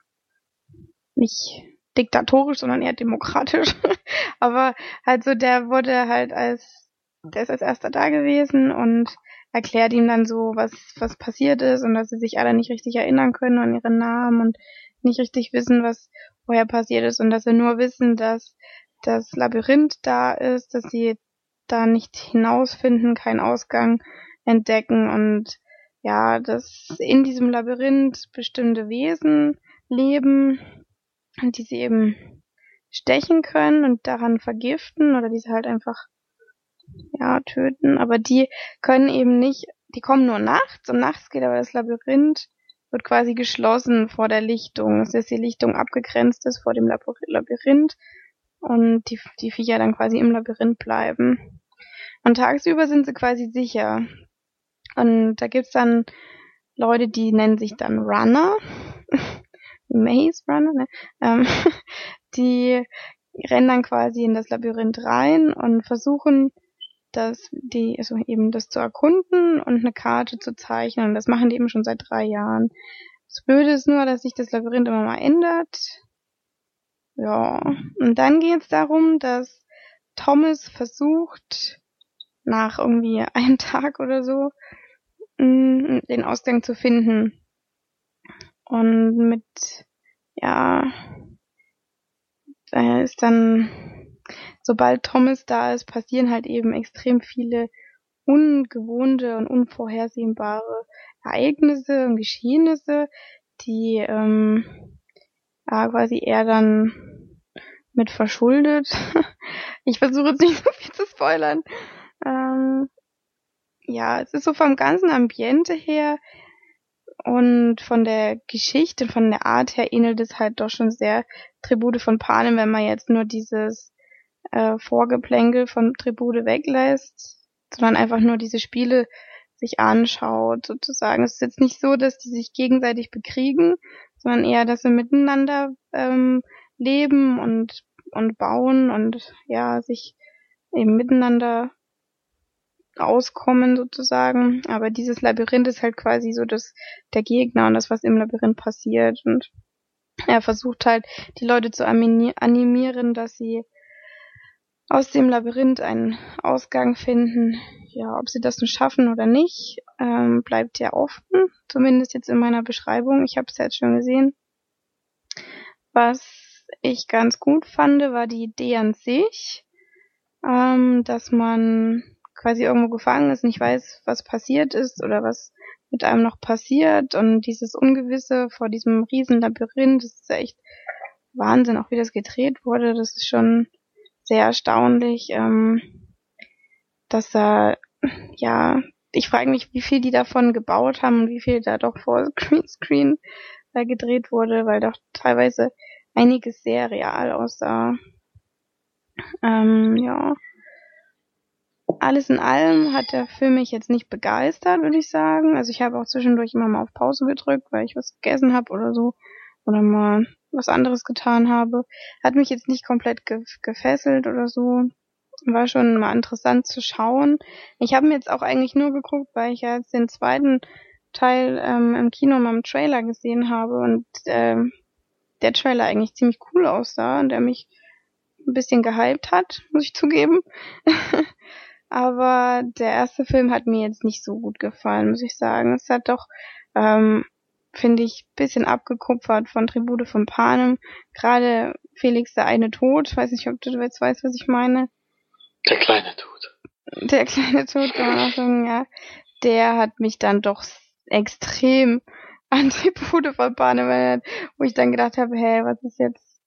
[SPEAKER 2] nicht diktatorisch, sondern eher demokratisch. Aber halt so, der wurde halt als, der ist als erster da gewesen und erklärt ihm dann so, was, was passiert ist und dass sie sich alle nicht richtig erinnern können an ihren Namen und nicht richtig wissen, was vorher passiert ist und dass sie nur wissen, dass das Labyrinth da ist, dass sie da nicht hinausfinden, keinen Ausgang entdecken und ja, dass in diesem Labyrinth bestimmte Wesen leben, die sie eben stechen können und daran vergiften oder die sie halt einfach ja töten, aber die können eben nicht, die kommen nur nachts und nachts geht aber das Labyrinth wird quasi geschlossen vor der Lichtung, dass die Lichtung abgegrenzt ist vor dem Labyrinth und die, die Viecher dann quasi im Labyrinth bleiben. Und tagsüber sind sie quasi sicher. Und da gibt's dann Leute, die nennen sich dann Runner, Maze Runner, ne? ähm, die rennen dann quasi in das Labyrinth rein und versuchen, das, die, also eben das zu erkunden und eine Karte zu zeichnen. Und das machen die eben schon seit drei Jahren. Das Blöde ist nur, dass sich das Labyrinth immer mal ändert. Ja. Und dann geht es darum, dass Thomas versucht, nach irgendwie einem Tag oder so, mm, den Ausgang zu finden. Und mit, ja, da ist dann, sobald Thomas da ist, passieren halt eben extrem viele ungewohnte und unvorhersehbare Ereignisse und Geschehnisse, die ähm, ja, quasi er dann mit verschuldet. ich versuche jetzt nicht so viel zu spoilern. Ähm, ja, es ist so vom ganzen Ambiente her und von der Geschichte, von der Art her ähnelt es halt doch schon sehr Tribute von Panem, wenn man jetzt nur dieses äh, Vorgeplänkel von Tribute weglässt, sondern einfach nur diese Spiele sich anschaut, sozusagen. Es ist jetzt nicht so, dass die sich gegenseitig bekriegen, sondern eher, dass sie miteinander ähm, leben und und bauen und ja sich eben miteinander auskommen sozusagen. Aber dieses Labyrinth ist halt quasi so das der Gegner und das, was im Labyrinth passiert. Und er versucht halt, die Leute zu animieren, dass sie aus dem Labyrinth einen Ausgang finden. Ja, ob sie das nun schaffen oder nicht, ähm, bleibt ja offen. Zumindest jetzt in meiner Beschreibung. Ich habe es jetzt schon gesehen. Was ich ganz gut fand, war die Idee an sich, ähm, dass man quasi irgendwo gefangen ist, nicht weiß, was passiert ist oder was mit einem noch passiert und dieses Ungewisse vor diesem riesen Labyrinth, das ist echt Wahnsinn, auch wie das gedreht wurde, das ist schon sehr erstaunlich, ähm, dass da, ja, ich frage mich, wie viel die davon gebaut haben und wie viel da doch vor Greenscreen äh, gedreht wurde, weil doch teilweise einiges sehr real aussah. Ähm, ja. Alles in allem hat der Film mich jetzt nicht begeistert, würde ich sagen. Also ich habe auch zwischendurch immer mal auf Pause gedrückt, weil ich was gegessen habe oder so. Oder mal was anderes getan habe. Hat mich jetzt nicht komplett ge gefesselt oder so. War schon mal interessant zu schauen. Ich habe mir jetzt auch eigentlich nur geguckt, weil ich ja jetzt den zweiten Teil ähm, im Kino mal im Trailer gesehen habe und äh, der Trailer eigentlich ziemlich cool aussah und der mich ein bisschen gehypt hat, muss ich zugeben. Aber der erste Film hat mir jetzt nicht so gut gefallen, muss ich sagen. Es hat doch, ähm, finde ich, bisschen abgekupfert von Tribute von Panem. Gerade Felix der eine Tod, weiß nicht, ob du jetzt weißt, was ich meine.
[SPEAKER 4] Der kleine Tod.
[SPEAKER 2] Der kleine Tod, kann man auch sagen, ja. Der hat mich dann doch extrem an Tribute von Panem erinnert, wo ich dann gedacht habe, hey, was ist jetzt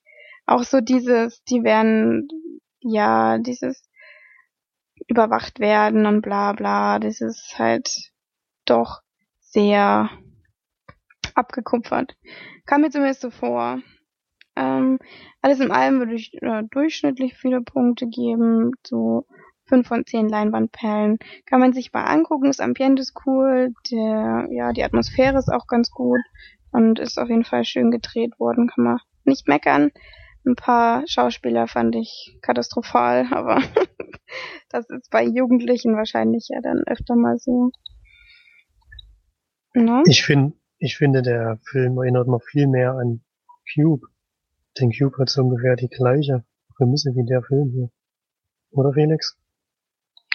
[SPEAKER 2] auch so dieses, die werden, ja, dieses überwacht werden und bla bla. Das ist halt doch sehr abgekupfert. Kam mir zumindest so vor. Ähm, alles in allem würde ich äh, durchschnittlich viele Punkte geben, so fünf von zehn Leinwandperlen. Kann man sich mal angucken, das Ambiente ist cool, der, ja, die Atmosphäre ist auch ganz gut und ist auf jeden Fall schön gedreht worden, kann man nicht meckern. Ein paar Schauspieler fand ich katastrophal, aber das ist bei Jugendlichen wahrscheinlich ja dann öfter mal so.
[SPEAKER 3] No? Ich finde, ich finde, der Film erinnert noch viel mehr an Cube. Denn Cube hat so ungefähr die gleiche Prämisse wie der Film hier. Oder Felix?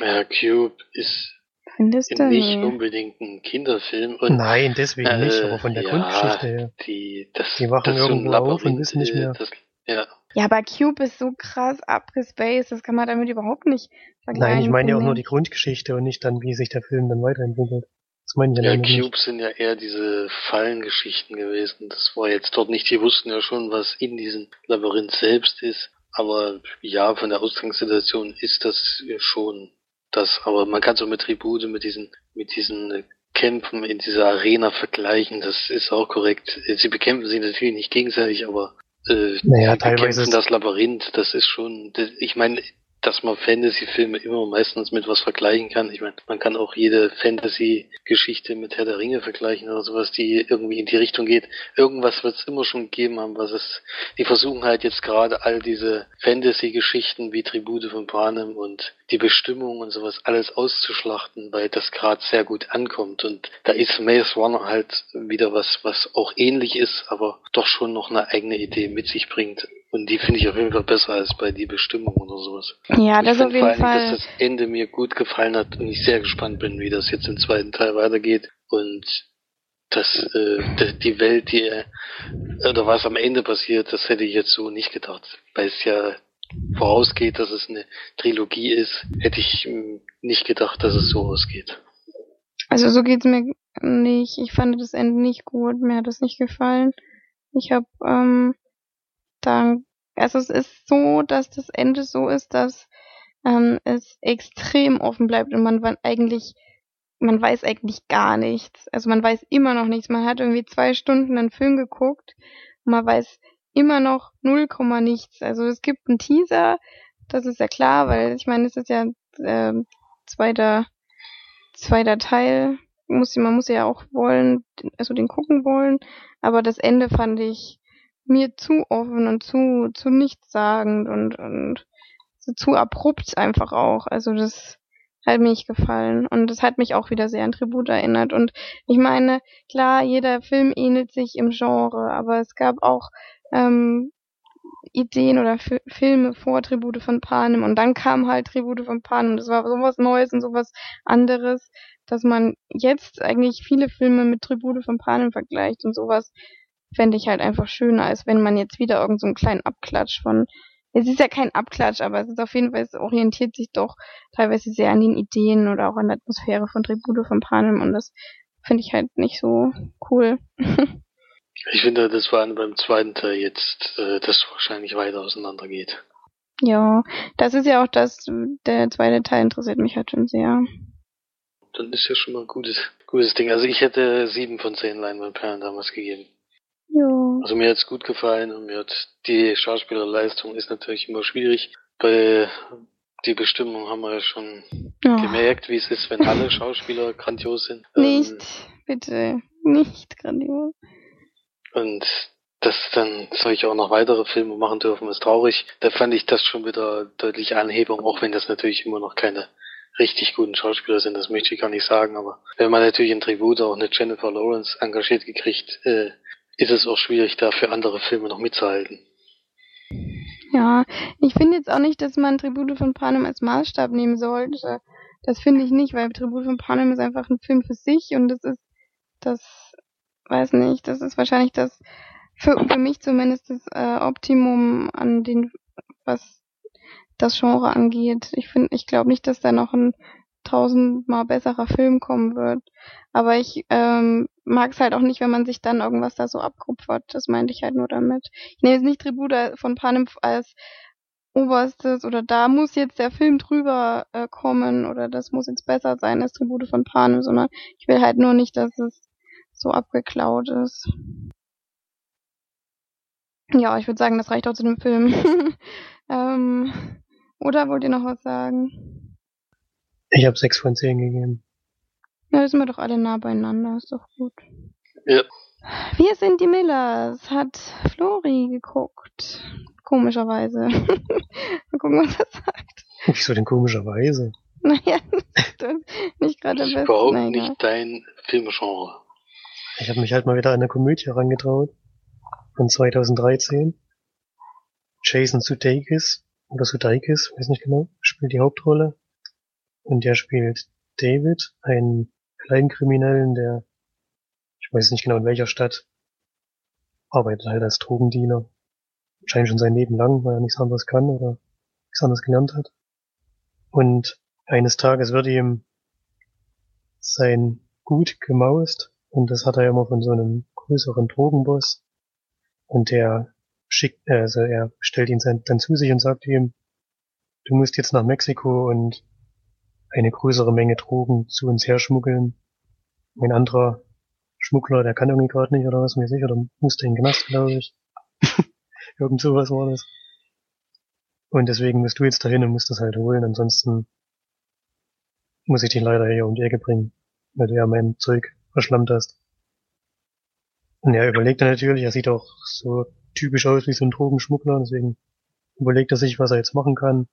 [SPEAKER 4] Ja, Cube ist
[SPEAKER 2] Findest du
[SPEAKER 4] nicht unbedingt ein Kinderfilm.
[SPEAKER 3] Und, Nein, deswegen äh, nicht, aber von der ja, Grundgeschichte her.
[SPEAKER 4] Die, das,
[SPEAKER 3] die wachen irgendwo so auf und wissen nicht mehr.
[SPEAKER 4] Das Ja.
[SPEAKER 2] Ja, aber Cube ist so krass abgespaced, das kann man damit überhaupt nicht vergleichen.
[SPEAKER 3] Nein, ich meine ja auch nur die
[SPEAKER 2] ich.
[SPEAKER 3] Grundgeschichte und nicht dann, wie sich der Film dann weiterentwickelt. Das meine ich ja
[SPEAKER 4] Ja,
[SPEAKER 3] damit nicht.
[SPEAKER 4] Cubes sind ja eher diese Fallengeschichten gewesen. Das war jetzt dort nicht, die wussten ja schon, was in diesem Labyrinth selbst ist. Aber ja, von der Ausgangssituation ist das schon das. Aber man kann so mit Tribute, mit diesen, mit diesen Kämpfen in dieser Arena vergleichen. Das ist auch korrekt. Sie bekämpfen sich natürlich nicht gegenseitig, aber äh,
[SPEAKER 3] Naja, teilweise
[SPEAKER 4] das Labyrinth. Das ist schon, das, ich meine, dass man Fantasy-Filme immer meistens mit was vergleichen kann. Ich meine, man kann auch jede Fantasy-Geschichte mit Herr der Ringe vergleichen oder sowas, die irgendwie in die Richtung geht. Irgendwas wird es immer schon gegeben haben, was es, die versuchen halt jetzt gerade all diese Fantasy-Geschichten wie Tribute von Panem und die Bestimmung und sowas alles auszuschlachten, weil das gerade sehr gut ankommt. Und da ist Maze Runner halt wieder was, was auch ähnlich ist, aber doch schon noch eine eigene Idee mit sich bringt. Und die finde ich auf jeden Fall besser als bei die Bestimmung oder sowas.
[SPEAKER 2] Ja, das auf
[SPEAKER 4] vor
[SPEAKER 2] jeden
[SPEAKER 4] allen Dingen,
[SPEAKER 2] Fall.
[SPEAKER 4] dass das Ende mir gut gefallen hat und ich sehr gespannt bin, wie das jetzt im zweiten Teil weitergeht. Und dass äh, die- die Welt, die äh, oder was am Ende passiert, das hätte ich jetzt so nicht gedacht. Weil es ja vorausgeht, dass es eine Trilogie ist, hätte ich ähm, nicht gedacht, dass es so ausgeht.
[SPEAKER 2] Also so geht's mir nicht. Ich fand das Ende nicht gut. Mir hat das nicht gefallen. Ich habe ähm, dann, also es ist so, dass das Ende so ist, dass ähm, es extrem offen bleibt und man eigentlich, man weiß eigentlich gar nichts. Also man weiß immer noch nichts. Man hat irgendwie zwei Stunden einen Film geguckt und man weiß immer noch null Komma nichts. Also es gibt einen Teaser, das ist ja klar, weil ich meine, es ist ja ähm, zweiter zweiter Teil. Muss, man muss ja auch wollen, also den gucken wollen. Aber das Ende fand ich mir zu offen und zu, zu nichtssagend und, und so zu abrupt einfach auch. Also das hat mir nicht gefallen. Und das hat mich auch wieder sehr an Tribut erinnert. Und ich meine, klar, jeder Film ähnelt sich im Genre, aber es gab auch ähm, Ideen oder Fi Filme vor Tribute von Panem und dann kam halt Tribute von Panem. Das war sowas Neues und sowas anderes, dass man jetzt eigentlich viele Filme mit Tribute von Panem vergleicht und sowas fände ich halt einfach schöner, als wenn man jetzt wieder irgend so einen kleinen Abklatsch von es ist ja kein Abklatsch, aber es ist auf jeden Fall, es orientiert sich doch teilweise sehr an den Ideen oder auch an der Atmosphäre von Tribute von Panem und das finde ich halt nicht so cool.
[SPEAKER 4] Ich finde, das war beim zweiten Teil jetzt, äh, das wahrscheinlich weiter auseinander geht.
[SPEAKER 2] Ja, das ist ja auch das, der zweite Teil interessiert mich halt schon sehr.
[SPEAKER 4] Dann ist ja schon mal ein gutes, gutes Ding. Also ich hätte sieben von zehn Leinwandperlen damals gegeben.
[SPEAKER 2] Ja.
[SPEAKER 4] Also mir hat's gut gefallen und mir hat die Schauspielerleistung ist natürlich immer schwierig. Bei die Bestimmung haben wir ja schon
[SPEAKER 2] Oh,
[SPEAKER 4] gemerkt, wie es ist, wenn alle Schauspieler grandios sind.
[SPEAKER 2] nicht,
[SPEAKER 4] Ähm,
[SPEAKER 2] bitte, nicht grandios.
[SPEAKER 4] Und dass dann solche auch noch weitere Filme machen dürfen, ist traurig. Da fand ich das schon wieder deutliche Anhebung, auch wenn das natürlich immer noch keine richtig guten Schauspieler sind, das möchte ich gar nicht sagen, aber wenn man natürlich in Tribute auch eine Jennifer Lawrence engagiert gekriegt, äh, ist es auch schwierig, da für andere Filme noch mitzuhalten.
[SPEAKER 2] Ja, ich finde jetzt auch nicht, dass man Tribute von Panem als Maßstab nehmen sollte. Das finde ich nicht, weil Tribute von Panem ist einfach ein Film für sich und das ist das, weiß nicht, das ist wahrscheinlich das, für, für mich zumindest das äh, Optimum an den, was das Genre angeht. Ich finde, ich glaube nicht, dass da noch ein tausendmal besserer Film kommen wird. Aber ich ähm, mag es halt auch nicht, wenn man sich dann irgendwas da so abkupfert. Das meinte ich halt nur damit. Ich nehme jetzt nicht Tribute von Panem als oberstes oder da muss jetzt der Film drüber äh, kommen oder das muss jetzt besser sein als Tribute von Panem, sondern ich will halt nur nicht, dass es so abgeklaut ist. Ja, ich würde sagen, das reicht auch zu dem Film. ähm, oder wollt ihr noch was sagen?
[SPEAKER 3] Ich habe sechs von zehn gegeben.
[SPEAKER 2] Ja, da sind wir doch alle nah beieinander, ist doch gut.
[SPEAKER 4] Ja.
[SPEAKER 2] Wir sind die Millers, hat Flori geguckt. Komischerweise. Mal gucken, was er sagt.
[SPEAKER 3] Wieso denn komischerweise?
[SPEAKER 2] Naja, das ist nicht gerade
[SPEAKER 4] Das
[SPEAKER 2] der
[SPEAKER 4] ist
[SPEAKER 2] beste.
[SPEAKER 4] überhaupt
[SPEAKER 2] Na, egal.
[SPEAKER 4] nicht dein Filmgenre.
[SPEAKER 3] Ich habe mich halt mal wieder an eine Komödie herangetraut. Von 2013. Jason Sudeikis oder Sudeikis, weiß nicht genau, spielt die Hauptrolle. Und der spielt David, einen Kleinkriminellen, der, ich weiß nicht genau in welcher Stadt, arbeitet halt als Drogendiener. wahrscheinlich schon sein Leben lang, weil er nichts anderes kann oder nichts anderes gelernt hat. Und eines Tages wird ihm sein Gut gemaust und das hat er immer von so einem größeren Drogenboss und der schickt, also er stellt ihn dann zu sich und sagt ihm, du musst jetzt nach Mexiko und eine größere Menge Drogen zu uns herschmuggeln. Ein anderer Schmuggler, der kann irgendwie gerade nicht oder was mir sicher, oder musste in den Knast, glaube ich. Irgend sowas war das. Und deswegen musst du jetzt dahin und musst das halt holen, ansonsten muss ich dich leider hier um die Ecke bringen, weil du ja mein Zeug verschlammt hast. Und er überlegt dann natürlich, er sieht auch so typisch aus wie so ein Drogenschmuggler, deswegen überlegt er sich, was er jetzt machen kann,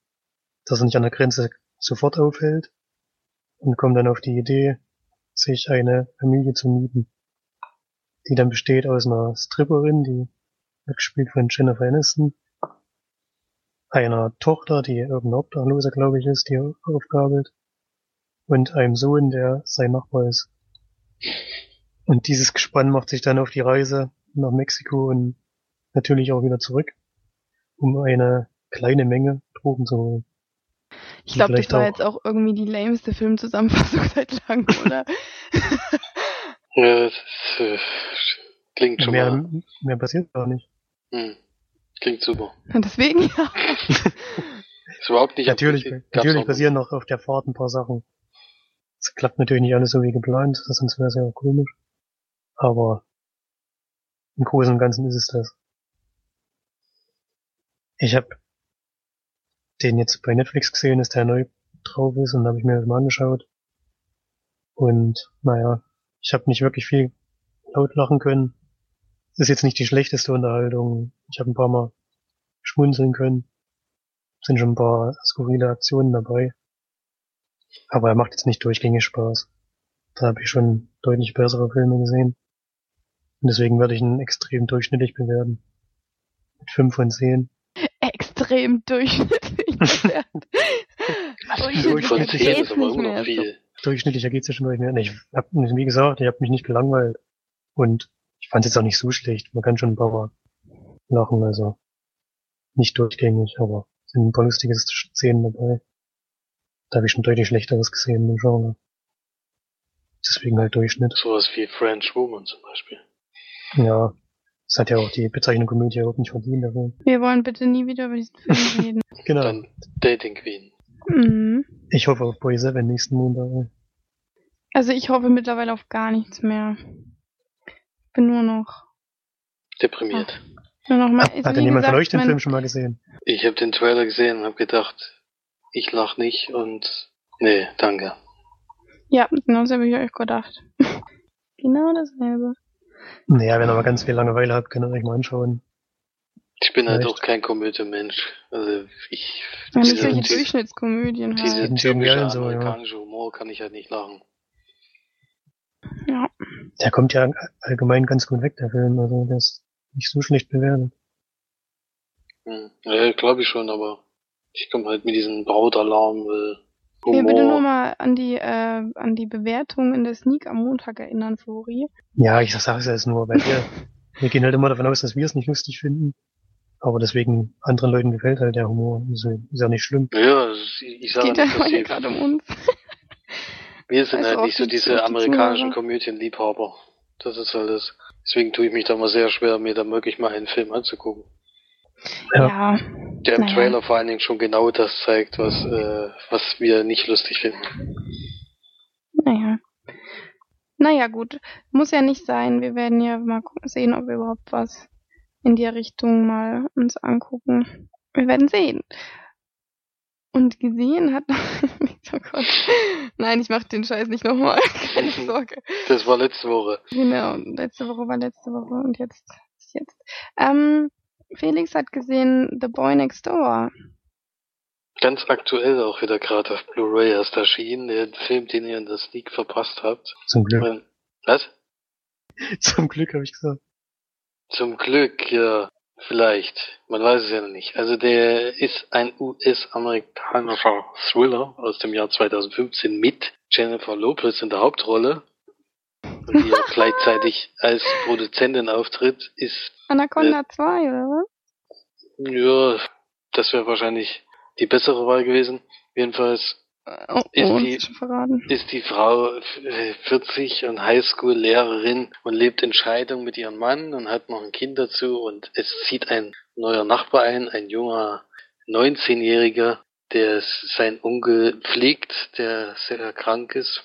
[SPEAKER 3] dass er nicht an der Grenze sofort aufhält und kommt dann auf die Idee, sich eine Familie zu mieten, die dann besteht aus einer Stripperin, die gespielt von Jennifer Aniston, einer Tochter, die irgendein Obdachloser, glaube ich, ist, die aufgabelt, und einem Sohn, der sein Nachbar ist. Und dieses Gespann macht sich dann auf die Reise nach Mexiko und natürlich auch wieder zurück, um eine kleine Menge Drogen zu holen.
[SPEAKER 2] Ich glaube, das war auch jetzt auch irgendwie die lameste Filmzusammenfassung seit langem, oder?
[SPEAKER 4] ja, das ist, äh, klingt schon
[SPEAKER 3] mehr,
[SPEAKER 4] mal.
[SPEAKER 3] Mehr passiert gar nicht.
[SPEAKER 4] Hm. Klingt super.
[SPEAKER 2] Und deswegen, ja.
[SPEAKER 4] ist überhaupt nicht
[SPEAKER 3] natürlich, natürlich passieren noch auf der Fahrt ein paar Sachen. Es klappt natürlich nicht alles so wie geplant, sonst wäre es ja komisch. Aber im Großen und Ganzen ist es das. Ich habe den jetzt bei Netflix gesehen, dass der neu drauf ist und habe ich mir das mal angeschaut. Und naja, ich habe nicht wirklich viel laut lachen können. Das ist jetzt nicht die schlechteste Unterhaltung. Ich habe ein paar Mal schmunzeln können. Sind schon ein paar skurrile Aktionen dabei. Aber er macht jetzt nicht durchgängig Spaß. Da habe ich schon deutlich bessere Filme gesehen. Und deswegen werde ich ihn extrem durchschnittlich bewerten. Mit 5 von 10.
[SPEAKER 2] Extrem durchschnittlich bewerten.
[SPEAKER 3] durchschnittlich ist aber immer noch viel. Durchschnittlicher geht's ja schon durch mehr. Ich hab, wie gesagt, ich habe mich nicht gelangweilt. Und ich fand es jetzt auch nicht so schlecht. Man kann schon ein paar Mal lachen, also nicht durchgängig, aber sind ein paar lustige Szenen dabei. Da habe ich schon deutlich schlechteres gesehen im Genre. Deswegen halt Durchschnitt.
[SPEAKER 4] Sowas wie French Woman zum Beispiel.
[SPEAKER 3] Ja, das hat ja auch die Bezeichnung Komödie überhaupt nicht verdient. Also.
[SPEAKER 2] Wir wollen bitte nie wieder über diesen Film reden.
[SPEAKER 3] genau.
[SPEAKER 4] Dann Dating Queen.
[SPEAKER 2] Mhm.
[SPEAKER 3] Ich hoffe auf Boy 7 nächsten Montag.
[SPEAKER 2] Also ich hoffe mittlerweile auf gar nichts mehr. Ich bin nur noch
[SPEAKER 4] deprimiert.
[SPEAKER 2] Ach, nur noch mal,
[SPEAKER 3] hat, hat denn jemand von euch den Film schon mal gesehen?
[SPEAKER 4] Ich habe den Trailer gesehen und habe gedacht, ich lach nicht und nee, danke.
[SPEAKER 2] Ja, genau so habe ich euch gedacht. genau dasselbe.
[SPEAKER 3] Naja, wenn ihr mal ganz viel Langeweile habt, könnt ihr euch mal anschauen.
[SPEAKER 4] Ich bin halt auch kein Komödienmensch. Also ich.
[SPEAKER 2] Ja, diese, solche Durchschnittskomödien
[SPEAKER 4] halt. Diese typische so, amerikanische ja. Humor kann ich halt nicht lachen.
[SPEAKER 2] Ja.
[SPEAKER 3] Der kommt ja allgemein ganz gut weg, der Film. Also der ist nicht so schlecht bewertet.
[SPEAKER 4] Hm. Ja, glaube ich schon, aber ich komme halt mit diesem Brautalarm. Äh,
[SPEAKER 2] Humor. Wir bitte nur mal an die, äh, an die Bewertung in der Sneak am Montag erinnern, Flori.
[SPEAKER 3] Ja, ich sage es jetzt nur, weil wir, wir gehen halt immer davon aus, dass wir es nicht lustig finden. Aber deswegen anderen Leuten gefällt halt der Humor. Ist, ist ja nicht schlimm.
[SPEAKER 4] Ja, ich sage
[SPEAKER 2] nicht, dass ja gerade um uns.
[SPEAKER 4] Wir sind halt nicht so diese amerikanischen Komödienliebhaber. Das ist halt das. Deswegen tue ich mich da mal sehr schwer, mir da wirklich mal einen Film anzugucken.
[SPEAKER 2] Ja. ja.
[SPEAKER 4] Der im naja. Trailer vor allen Dingen schon genau das zeigt, was, äh, was wir nicht lustig finden.
[SPEAKER 2] Naja. Naja, gut. Muss ja nicht sein. Wir werden ja mal sehen, ob wir überhaupt was in die Richtung mal uns angucken. Wir werden sehen. Und gesehen hat. oh Gott. Nein, ich mach den Scheiß nicht nochmal. Keine Sorge.
[SPEAKER 4] Das war letzte Woche.
[SPEAKER 2] Genau, letzte Woche war letzte Woche und jetzt ist jetzt. Ähm, Felix hat gesehen The Boy Next Door.
[SPEAKER 4] Ganz aktuell auch wieder gerade auf Blu-ray erst erschienen, der Film, den ihr in der Sneak verpasst habt.
[SPEAKER 3] Zum Glück.
[SPEAKER 4] Was?
[SPEAKER 3] Zum Glück, habe ich gesagt.
[SPEAKER 4] Zum Glück, ja. Vielleicht. Man weiß es ja noch nicht. Also der ist ein US-amerikanischer Thriller aus dem Jahr 2015 mit Jennifer Lopez in der Hauptrolle. Und die auch gleichzeitig als Produzentin auftritt, ist
[SPEAKER 2] Anaconda äh, 2, oder was?
[SPEAKER 4] Ja, das wäre wahrscheinlich die bessere Wahl gewesen. Jedenfalls
[SPEAKER 2] Oh,
[SPEAKER 4] Ist
[SPEAKER 2] oh,
[SPEAKER 4] die-
[SPEAKER 2] ist schon verraten.
[SPEAKER 4] ist die Frau äh, 40 und Highschool-Lehrerin und lebt in Scheidung mit ihrem Mann und hat noch ein Kind dazu und es zieht ein neuer Nachbar ein, ein junger 19-Jähriger, der sein Onkel pflegt, der sehr krank ist.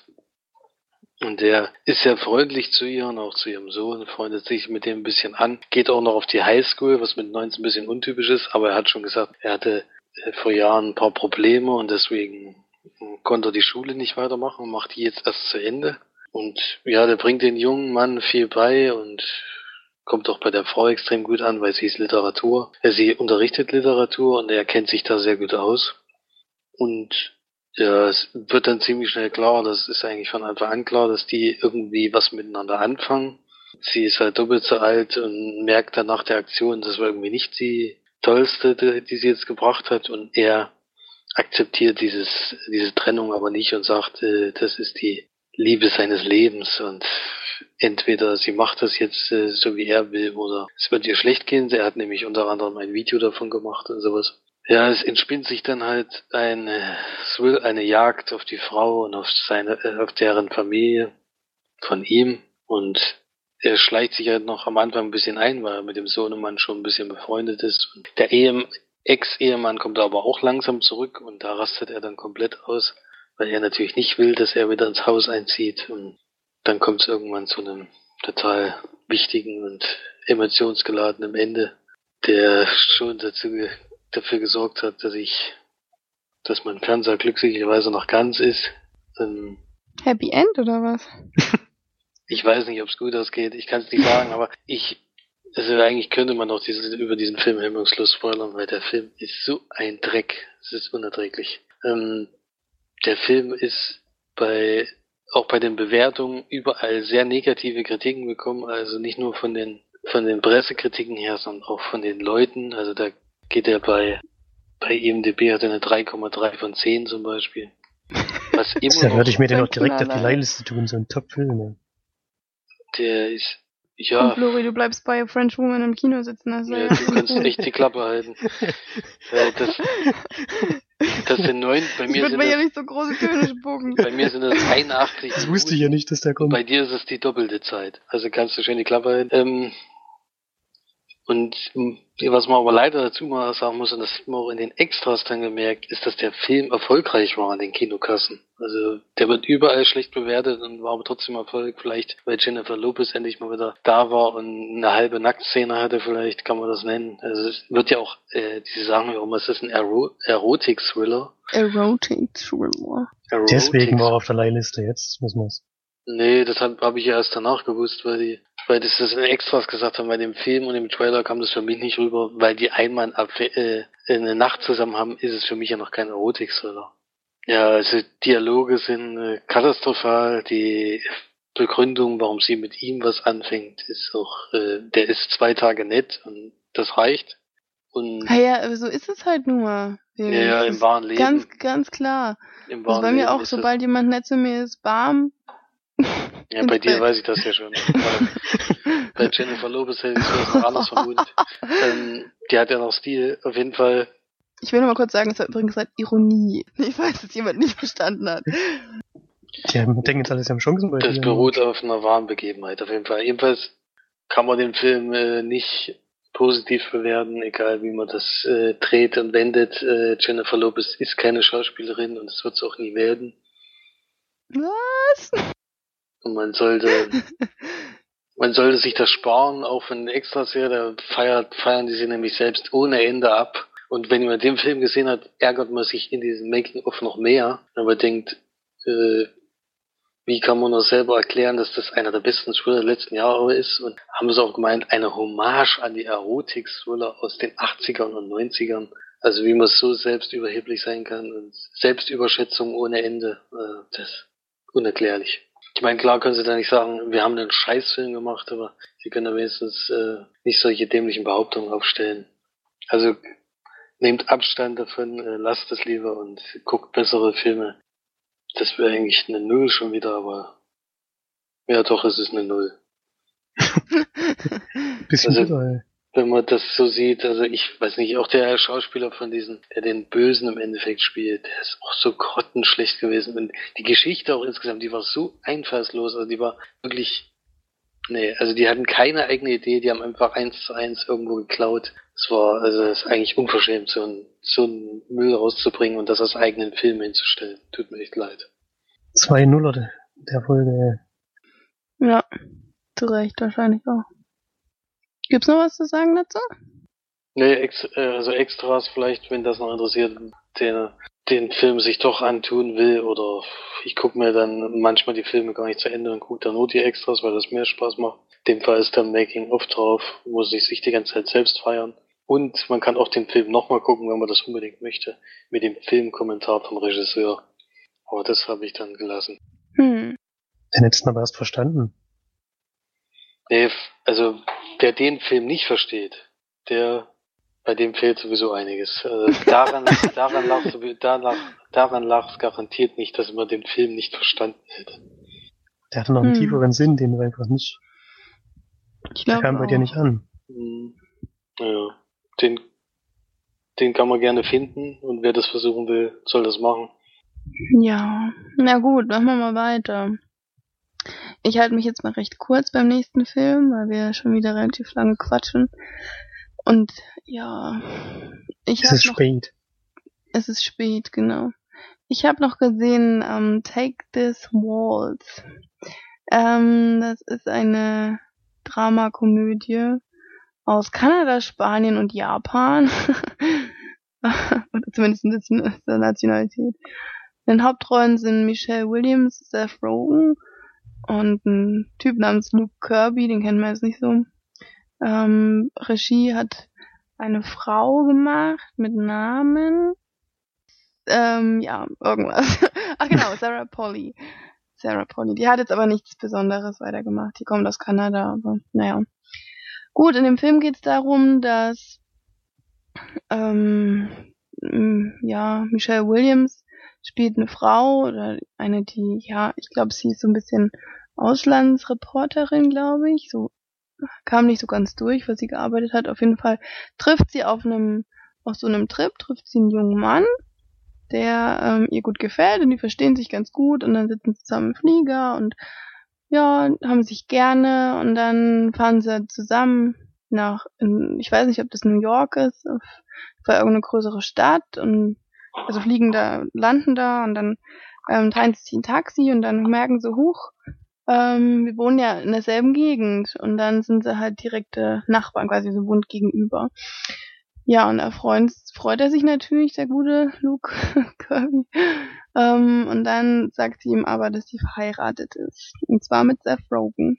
[SPEAKER 4] Und der ist sehr freundlich zu ihr und auch zu ihrem Sohn, freundet sich mit dem ein bisschen an, geht auch noch auf die Highschool, was mit 19 ein bisschen untypisch ist, aber er hat schon gesagt, er hatte äh, vor Jahren ein paar Probleme und deswegen konnte er die Schule nicht weitermachen und macht die jetzt erst zu Ende. Und ja, der bringt den jungen Mann viel bei und kommt auch bei der Frau extrem gut an, weil sie ist Literatur. Äh, Sie unterrichtet Literatur und er kennt sich da sehr gut aus. Und ja, es wird dann ziemlich schnell klar, das ist eigentlich von Anfang an klar, dass die irgendwie was miteinander anfangen. Sie ist halt doppelt so alt und merkt dann nach der Aktion, das war irgendwie nicht die tollste, die sie jetzt gebracht hat und er akzeptiert dieses, diese Trennung aber nicht und sagt, äh, das ist die Liebe seines Lebens und entweder sie macht das jetzt äh, so wie er will oder es wird ihr schlecht gehen. Er hat nämlich unter anderem ein Video davon gemacht und sowas. Ja, es entspinnt sich dann halt eine, Thrill- eine Jagd auf die Frau und auf seine, äh, auf deren Familie von ihm und er schleicht sich halt noch am Anfang ein bisschen ein, weil er mit dem Sohnemann schon ein bisschen befreundet ist. Und der Ehe, Ex-Ehemann kommt aber auch langsam zurück und da rastet er dann komplett aus, weil er natürlich nicht will, dass er wieder ins Haus einzieht. Und dann kommt es irgendwann zu einem total wichtigen und emotionsgeladenen Ende, der schon dazu, dafür gesorgt hat, dass ich, dass mein Fernseher glücklicherweise noch ganz ist. Ähm,
[SPEAKER 2] Happy End oder was?
[SPEAKER 4] ich weiß nicht, ob es gut ausgeht, ich kann es nicht sagen, aber ich, also eigentlich könnte man doch dieses, über diesen Film hemmungslos spoilern, weil der Film ist so ein Dreck, es ist unerträglich. Ähm, der Film ist bei, auch bei den Bewertungen überall sehr negative Kritiken bekommen, also nicht nur von den, von den Pressekritiken her, sondern auch von den Leuten, also da geht er bei, bei IMDb hat er eine 3,3 von 10 zum Beispiel. Was immer
[SPEAKER 3] Da
[SPEAKER 4] noch
[SPEAKER 3] würde ich mir den auch direkt auf die. Leihliste tun, so ein Top-Film. Ja.
[SPEAKER 4] Der ist,
[SPEAKER 2] Und
[SPEAKER 4] ja,
[SPEAKER 2] Flori, du bleibst bei French Woman im Kino sitzen. Also
[SPEAKER 4] ja, du kannst echt die Klappe halten. Das, das sind neun, bei
[SPEAKER 2] ich
[SPEAKER 4] mir
[SPEAKER 2] würde
[SPEAKER 4] sind
[SPEAKER 2] mir ja
[SPEAKER 4] das,
[SPEAKER 2] nicht so große Töne spucken.
[SPEAKER 4] bei mir sind das 81
[SPEAKER 3] Das wusste ich ja nicht, dass der kommt.
[SPEAKER 4] Bei dir ist es die doppelte Zeit. Also kannst du schön die Klappe halten. Ähm, und was man aber leider dazu mal sagen muss, und das hat man auch in den Extras dann gemerkt, ist, dass der Film erfolgreich war an den Kinokassen. Also der wird überall schlecht bewertet und war aber trotzdem Erfolg. Vielleicht, weil Jennifer Lopez endlich mal wieder da war und eine halbe Nacktszene hatte, vielleicht kann man das nennen. Also es wird ja auch, äh, die sagen ja auch immer, es ist ein Ero Erotik-Thriller.
[SPEAKER 2] Erotic Thriller.
[SPEAKER 3] Deswegen war er
[SPEAKER 4] Erotik-
[SPEAKER 3] auf der Leihliste jetzt, muss man
[SPEAKER 4] Nee, das habe hab ich ja erst danach gewusst, weil die, weil das, das in Extras gesagt haben, bei dem Film und im Trailer kam das für mich nicht rüber, weil die einmal äh, eine Nacht zusammen haben, ist es für mich ja noch kein Erotik-Thriller. Ja, also Dialoge sind äh, katastrophal, die Begründung, warum sie mit ihm was anfängt, ist auch, äh, der ist zwei Tage nett und das reicht. Und
[SPEAKER 2] Naja, aber so ist es halt nur.
[SPEAKER 4] ja, ja,
[SPEAKER 2] Das
[SPEAKER 4] im wahren Leben.
[SPEAKER 2] Ganz, ganz klar.
[SPEAKER 4] im
[SPEAKER 2] Das
[SPEAKER 4] wahren
[SPEAKER 2] bei mir
[SPEAKER 4] Leben
[SPEAKER 2] auch,
[SPEAKER 4] das-
[SPEAKER 2] sobald jemand nett zu mir ist, bam.
[SPEAKER 4] Ja, bei dir weiß ich das ja schon. Bei Jennifer Lopez hätte ich es noch anders vermutet. Ähm, die hat ja noch Stil. Auf jeden Fall.
[SPEAKER 2] Ich will nur mal kurz sagen, es war übrigens halt Ironie. Ich weiß, dass jemand nicht verstanden hat.
[SPEAKER 3] Die haben, denken jetzt alles, sie haben Chancen bei
[SPEAKER 4] Das
[SPEAKER 3] dir.
[SPEAKER 4] beruht auf einer wahren Begebenheit. Auf jeden Fall. Jedenfalls kann man den Film äh, nicht positiv bewerten, egal wie man das äh, dreht und wendet. Äh, Jennifer Lopez ist keine Schauspielerin und es wird es auch nie werden.
[SPEAKER 2] Was?
[SPEAKER 4] Und man sollte, man sollte sich das sparen, auch wenn Extras her, da feiert, feiern die sich nämlich selbst ohne Ende ab. Und wenn man den Film gesehen hat, ärgert man sich in diesem Making-of noch mehr, wenn man denkt, äh, wie kann man das selber erklären, dass das einer der besten Thriller der letzten Jahre ist? Und haben sie auch gemeint, eine Hommage an die Erotik-Thriller aus den 80ern und 90ern. Also wie man so selbst überheblich sein kann und Selbstüberschätzung ohne Ende. Äh, das ist unerklärlich. Ich meine, klar können sie da nicht sagen, wir haben einen Scheißfilm gemacht, aber sie können da wenigstens äh, nicht solche dämlichen Behauptungen aufstellen. Also nehmt Abstand davon, äh, lasst es lieber und guckt bessere Filme. Das wäre eigentlich eine Null schon wieder, aber ja doch, es ist eine Null.
[SPEAKER 3] Bisschen
[SPEAKER 4] also-
[SPEAKER 3] überall.
[SPEAKER 4] Wenn man das so sieht. Also ich weiß nicht, auch der Schauspieler von diesen, der den Bösen im Endeffekt spielt, der ist auch so grottenschlecht gewesen. Und die Geschichte auch insgesamt, die war so einfallslos, also die war wirklich, nee, also die hatten keine eigene Idee, die haben einfach eins zu eins irgendwo geklaut. Es war, also es ist eigentlich unverschämt, so ein, so einen Müll rauszubringen und das als eigenen Film hinzustellen. Tut mir echt leid.
[SPEAKER 3] Zwei Nuller der Folge.
[SPEAKER 2] Ja, zu Recht wahrscheinlich auch. Gibt's noch was zu sagen dazu?
[SPEAKER 4] Nee, ex, äh, also Extras vielleicht, wenn das noch interessiert, den, den Film sich doch antun will oder ich gucke mir dann manchmal die Filme gar nicht zu Ende und gucke dann nur die Extras, weil das mehr Spaß macht. In dem Fall ist dann Making of drauf, muss ich sich die ganze Zeit selbst feiern. Und man kann auch den Film nochmal gucken, wenn man das unbedingt möchte, mit dem Filmkommentar vom Regisseur. Aber das habe ich dann gelassen.
[SPEAKER 2] Hm.
[SPEAKER 3] Den hättest du aber erst verstanden.
[SPEAKER 4] Nee, also wer den Film nicht versteht, der bei dem fehlt sowieso einiges. Also daran, daran lag daran, daran lag es garantiert nicht, dass man den Film nicht verstanden hätte.
[SPEAKER 3] Der hatte noch einen
[SPEAKER 2] Hm.
[SPEAKER 3] tieferen Sinn, den du einfach nicht.
[SPEAKER 2] Ich
[SPEAKER 3] Der
[SPEAKER 2] glaube
[SPEAKER 3] kam bei dir
[SPEAKER 2] auch.
[SPEAKER 3] nicht an.
[SPEAKER 4] Hm, Ja, den, den kann man gerne finden und wer das versuchen will, soll das machen.
[SPEAKER 2] Ja, na gut, machen wir mal weiter. Ich halte mich jetzt mal recht kurz beim nächsten Film, weil wir schon wieder relativ lange quatschen. Und ja, ich
[SPEAKER 3] Es ist
[SPEAKER 2] noch,
[SPEAKER 3] spät.
[SPEAKER 2] es ist spät, genau. Ich habe noch gesehen ähm, Take This Waltz. Ähm, das ist eine Dramakomödie aus Kanada, Spanien und Japan. Oder zumindest aus der Nationalität. In den Hauptrollen sind Michelle Williams, Seth Rogen und ein Typ namens Luke Kirby, den kennen wir jetzt nicht so. Ähm, Regie hat eine Frau gemacht mit Namen. Ähm, ja, irgendwas. Ach genau, Sarah Polly. Sarah Polly. Die hat jetzt aber nichts Besonderes weitergemacht. Die kommt aus Kanada, aber naja. Gut, in dem Film geht es darum, dass ähm, ja, Michelle Williams spielt eine Frau oder eine, die, ja, ich glaube, sie ist so ein bisschen Auslandsreporterin, glaube ich. So kam nicht so ganz durch, was sie gearbeitet hat. Auf jeden Fall trifft sie auf einem, auf so einem Trip, trifft sie einen jungen Mann, der ähm, ihr gut gefällt und die verstehen sich ganz gut und dann sitzen sie zusammen im Flieger und ja, haben sich gerne und dann fahren sie zusammen nach, in, ich weiß nicht, ob das New York ist, auf, auf irgendeine größere Stadt und also fliegen da, landen da und dann ähm, teilen sie sich ein Taxi und dann merken sie, huch, ähm, wir wohnen ja in derselben Gegend und dann sind sie halt direkte Nachbarn, quasi so wohnt gegenüber. Ja, und da freut, freut er sich natürlich, der gute Luke Kirby. Ähm, und dann sagt sie ihm aber, dass sie verheiratet ist. Und zwar mit Seth Rogen.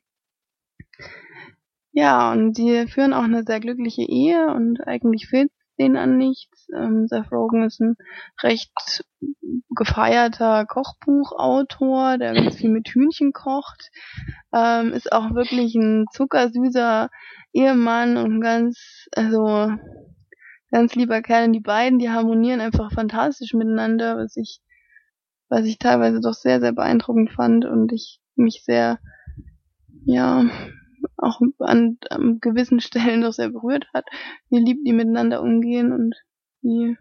[SPEAKER 2] Ja, und die führen auch eine sehr glückliche Ehe und eigentlich fehlt denen an nichts. Ähm, Seth Rogen ist ein recht gefeierter Kochbuchautor, der ganz viel mit Hühnchen kocht. Ähm, ist auch wirklich ein zuckersüßer Ehemann und ganz, also ganz lieber Kerl. Und die beiden, die harmonieren einfach fantastisch miteinander, was ich, was ich teilweise doch sehr, sehr beeindruckend fand und ich mich sehr, ja, auch an, an gewissen Stellen doch sehr berührt hat, wie lieb die miteinander umgehen und wie,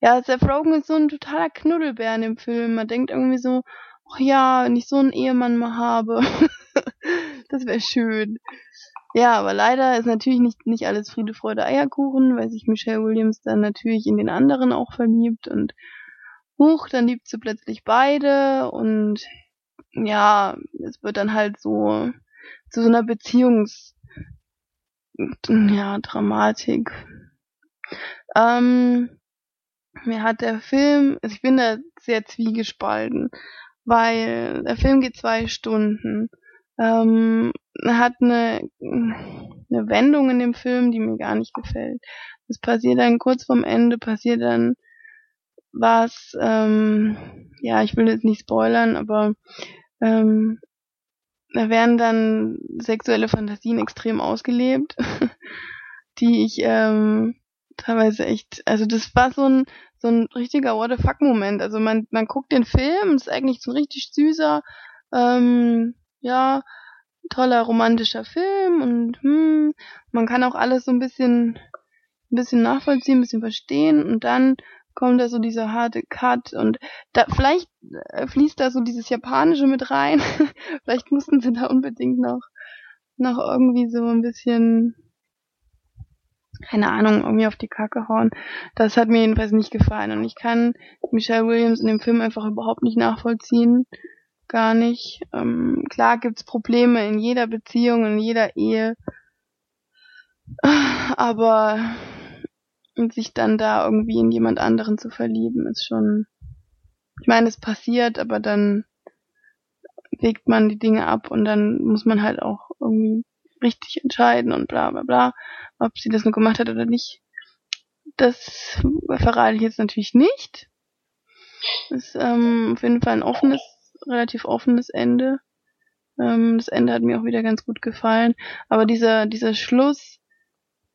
[SPEAKER 2] ja, Seth Rogen ist so ein totaler Knuddelbär in dem Film. Man denkt irgendwie so, ach ja, wenn ich so einen Ehemann mal habe, das wäre schön. Ja, aber leider ist natürlich nicht, nicht alles Friede, Freude, Eierkuchen, weil sich Michelle Williams dann natürlich in den anderen auch verliebt und huch, dann liebt sie plötzlich beide und ja, es wird dann halt so zu so einer Beziehungs ja, Dramatik. Ähm, mir hat der Film, also ich bin da sehr zwiegespalten, weil der Film geht zwei Stunden. Ähm, hat eine, eine Wendung in dem Film, die mir gar nicht gefällt. Es passiert dann kurz vorm Ende, passiert dann was, ähm, ja, ich will jetzt nicht spoilern, aber ähm, da werden dann sexuelle Fantasien extrem ausgelebt, die ich ähm, teilweise echt, also das war so ein so ein richtiger What the fuck Moment. Also man man guckt den Film, ist eigentlich so ein richtig süßer, ähm, ja toller romantischer Film und hm, man kann auch alles so ein bisschen, ein bisschen nachvollziehen, ein bisschen verstehen und dann kommt da so dieser harte Cut und da vielleicht äh, fließt da so dieses Japanische mit rein. vielleicht mussten sie da unbedingt noch noch irgendwie so ein bisschen keine Ahnung, irgendwie auf die Kacke hauen. Das hat mir jedenfalls nicht gefallen. Und ich kann Michelle Williams in dem Film einfach überhaupt nicht nachvollziehen. Gar nicht. Ähm, klar gibt's Probleme in jeder Beziehung, in jeder Ehe. Aber sich dann da irgendwie in jemand anderen zu verlieben, ist schon. Ich meine, es passiert, aber dann wägt man die Dinge ab und dann muss man halt auch irgendwie richtig entscheiden und bla bla bla. Ob sie das nur gemacht hat oder nicht, das verrate ich jetzt natürlich nicht. Ist ähm, auf jeden Fall ein offenes, relativ offenes Ende. Ähm, das Ende hat mir auch wieder ganz gut gefallen. Aber dieser, dieser Schluss,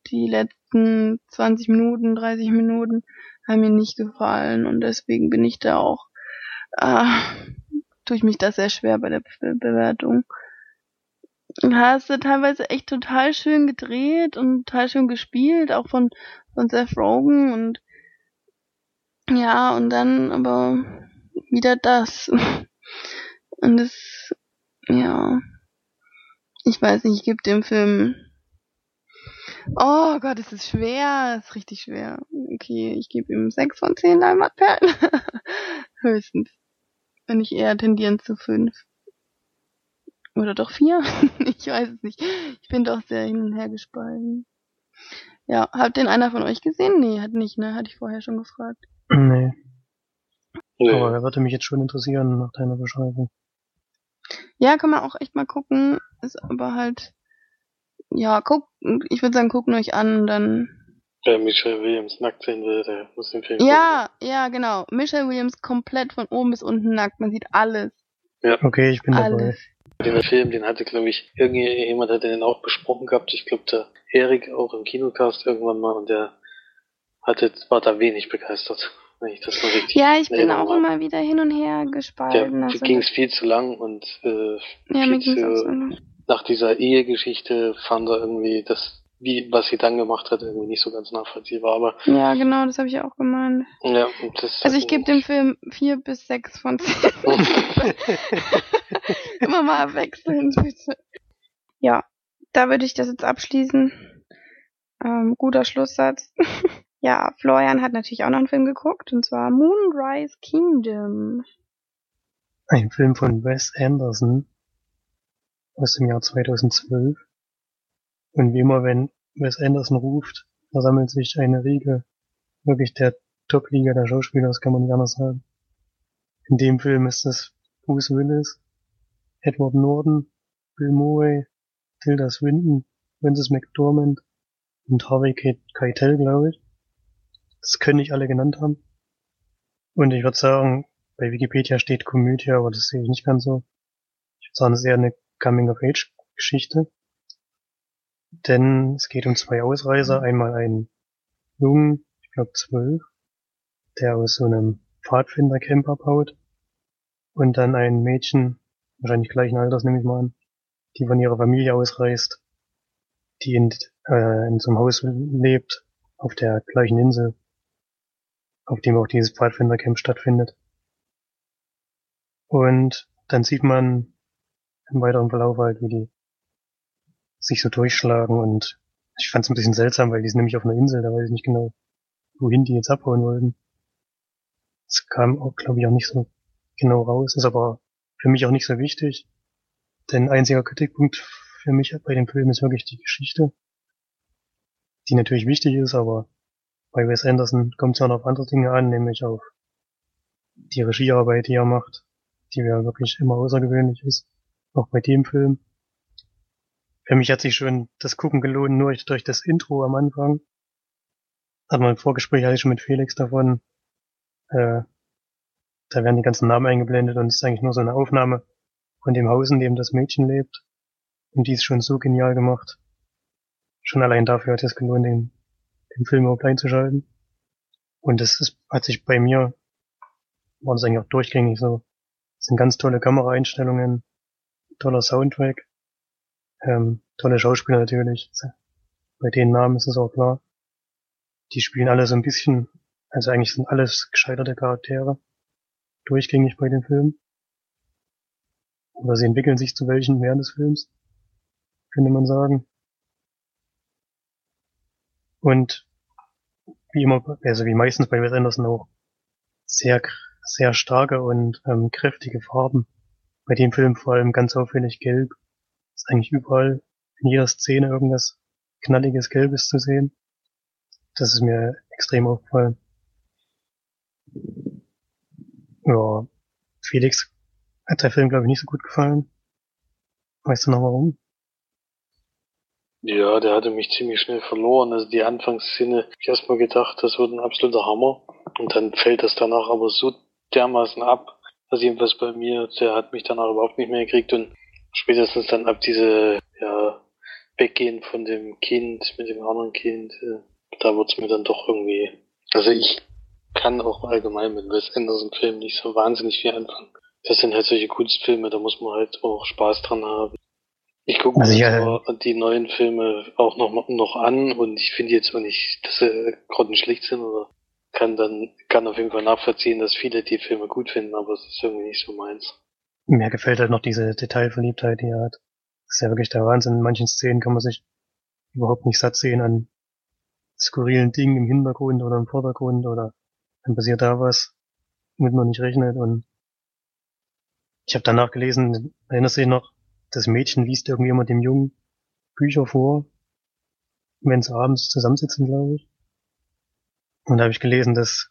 [SPEAKER 2] die letzten 20 Minuten, 30 Minuten, haben mir nicht gefallen. Und deswegen bin ich da auch, äh, tue ich mich da sehr schwer bei der Be Bewertung hast du teilweise echt total schön gedreht und total schön gespielt, auch von, von Seth Rogen und ja, und dann aber wieder das. Und das, ja, ich weiß nicht, ich gebe dem Film, oh Gott, es ist schwer, es ist richtig schwer. Okay, ich gebe ihm sechs von zehn Leinwandperlen. Höchstens. Wenn ich eher tendieren zu fünf. Oder doch vier? ich weiß es nicht. Ich bin doch sehr hin und her gespalten. Ja, hat den einer von euch gesehen? Nee, hat nicht, ne? Hatte ich vorher schon gefragt.
[SPEAKER 3] Nee. nee. Aber er würde mich jetzt schon interessieren nach deiner Beschreibung.
[SPEAKER 2] Ja, kann man auch echt mal gucken. Ist aber halt, ja, guck, ich würde sagen, gucken euch an und dann.
[SPEAKER 4] Wer Michelle Williams nackt sehen will, der muss den Film
[SPEAKER 2] Ja, gucken. ja, genau. Michelle Williams komplett von oben bis unten nackt. Man sieht alles.
[SPEAKER 3] Ja. Okay, ich bin alles. dabei.
[SPEAKER 4] Den Film, den hatte, glaube ich, irgendjemand hat den auch besprochen gehabt. Ich glaube, der Erik auch im Kinocast irgendwann mal und der hatte, war da wenig begeistert, wenn ich das mal richtig
[SPEAKER 2] Ja, ich bin auch immer wieder hin und her gespalten.
[SPEAKER 4] Der also ging es viel zu lang und äh, ja, mir ging's auch so lang. Nach dieser Ehegeschichte fand er irgendwie das wie was sie dann gemacht hat, irgendwie nicht so ganz nachvollziehbar. Aber
[SPEAKER 2] ja, genau, das habe ich auch gemeint.
[SPEAKER 4] Ja, und das
[SPEAKER 2] also ich gebe dem Film vier bis sechs von zehn. Immer mal wechseln, bitte. Ja, da würde ich das jetzt abschließen. Ähm, guter Schlusssatz. ja, Florian hat natürlich auch noch einen Film geguckt, und zwar Moonrise Kingdom.
[SPEAKER 3] Ein Film von Wes Anderson aus dem Jahr 2012. Und wie immer, wenn Wes Anderson ruft, versammelt sich eine Riege wirklich der Top-Liga der Schauspieler, das kann man nicht anders sagen. In dem Film ist es Bruce Willis, Edward Norton, Bill Murray, Tilda Swinton, Francis McDormand und Harvey Keitel, glaube ich. Das können nicht alle genannt haben. Und ich würde sagen, bei Wikipedia steht Komödie, aber das sehe ich nicht ganz so. Ich würde sagen, es ist eher eine Coming-of-Age-Geschichte. Denn es geht um zwei Ausreißer. Einmal einen Jungen, ich glaube zwölf, der aus so einem Pfadfindercamp abhaut. Und dann ein Mädchen, wahrscheinlich gleichen Alters nehme ich mal an, die von ihrer Familie ausreist, die in, äh, in so einem Haus lebt, auf der gleichen Insel, auf dem auch dieses Pfadfindercamp stattfindet. Und dann sieht man im weiteren Verlauf halt, wie die sich so durchschlagen und ich fand es ein bisschen seltsam, weil die sind nämlich auf einer Insel, da weiß ich nicht genau, wohin die jetzt abhauen wollten. Das kam auch, glaube ich, auch nicht so genau raus, ist aber für mich auch nicht so wichtig. Denn einziger Kritikpunkt für mich bei dem Film ist wirklich die Geschichte, die natürlich wichtig ist, aber bei Wes Anderson kommt es ja noch auf andere Dinge an, nämlich auf die Regiearbeit, die er macht, die ja wirklich immer außergewöhnlich ist, auch bei dem Film. Für mich hat sich schon das Gucken gelohnt, nur durch das Intro am Anfang. Hat man im Vorgespräch hatte ich schon mit Felix davon. Äh, da werden die ganzen Namen eingeblendet und es ist eigentlich nur so eine Aufnahme von dem Haus, in dem das Mädchen lebt. Und die ist schon so genial gemacht. Schon allein dafür hat es gelohnt, den, den Film überhaupt einzuschalten. Und das ist, hat sich bei mir, war das eigentlich auch durchgängig so. Das sind ganz tolle Kameraeinstellungen, toller Soundtrack Ähm, tolle Schauspieler natürlich. Bei den Namen ist es auch klar. Die spielen alle so ein bisschen, also eigentlich sind alles gescheiterte Charaktere. Durchgängig bei den Filmen. Oder sie entwickeln sich zu welchen während des Films. Könnte man sagen. Und wie immer, also wie meistens bei Wes Anderson auch sehr, sehr starke und ähm, kräftige Farben. Bei dem Film vor allem ganz auffällig gelb. Ist eigentlich überall in jeder Szene irgendwas knalliges Gelbes zu sehen. Das ist mir extrem aufgefallen. Ja, Felix hat der Film, glaube ich, nicht so gut gefallen. Weißt du noch warum?
[SPEAKER 4] Ja, der hatte mich ziemlich schnell verloren. Also die Anfangsszene, ich erstmal gedacht, das wird ein absoluter Hammer. Und dann fällt das danach aber so dermaßen ab. Also jedenfalls bei mir, der hat mich danach überhaupt nicht mehr gekriegt und spätestens dann ab diese, ja, Weggehen von dem Kind mit dem anderen Kind, äh, da wird's mir dann doch irgendwie, also ich kann auch allgemein mit Wes Anderson Filmen nicht so wahnsinnig viel anfangen. Das sind halt solche Kunstfilme, da muss man halt auch Spaß dran haben. Ich gucke mir also ja, die neuen Filme auch noch, noch an und ich finde jetzt auch nicht, dass sie grottenschlecht sind oder kann dann, kann auf jeden Fall nachvollziehen, dass viele die Filme gut finden, aber es ist irgendwie nicht so meins.
[SPEAKER 3] Mir gefällt halt noch diese Detailverliebtheit, die er hat. Das ist ja wirklich der Wahnsinn. In manchen Szenen kann man sich überhaupt nicht satt sehen an skurrilen Dingen im Hintergrund oder im Vordergrund oder dann passiert da was, womit man nicht rechnet und ich habe danach gelesen, erinnerst du dich noch, das Mädchen liest irgendwie immer dem Jungen Bücher vor, wenn sie abends zusammensitzen, glaube ich. Und da habe ich gelesen, dass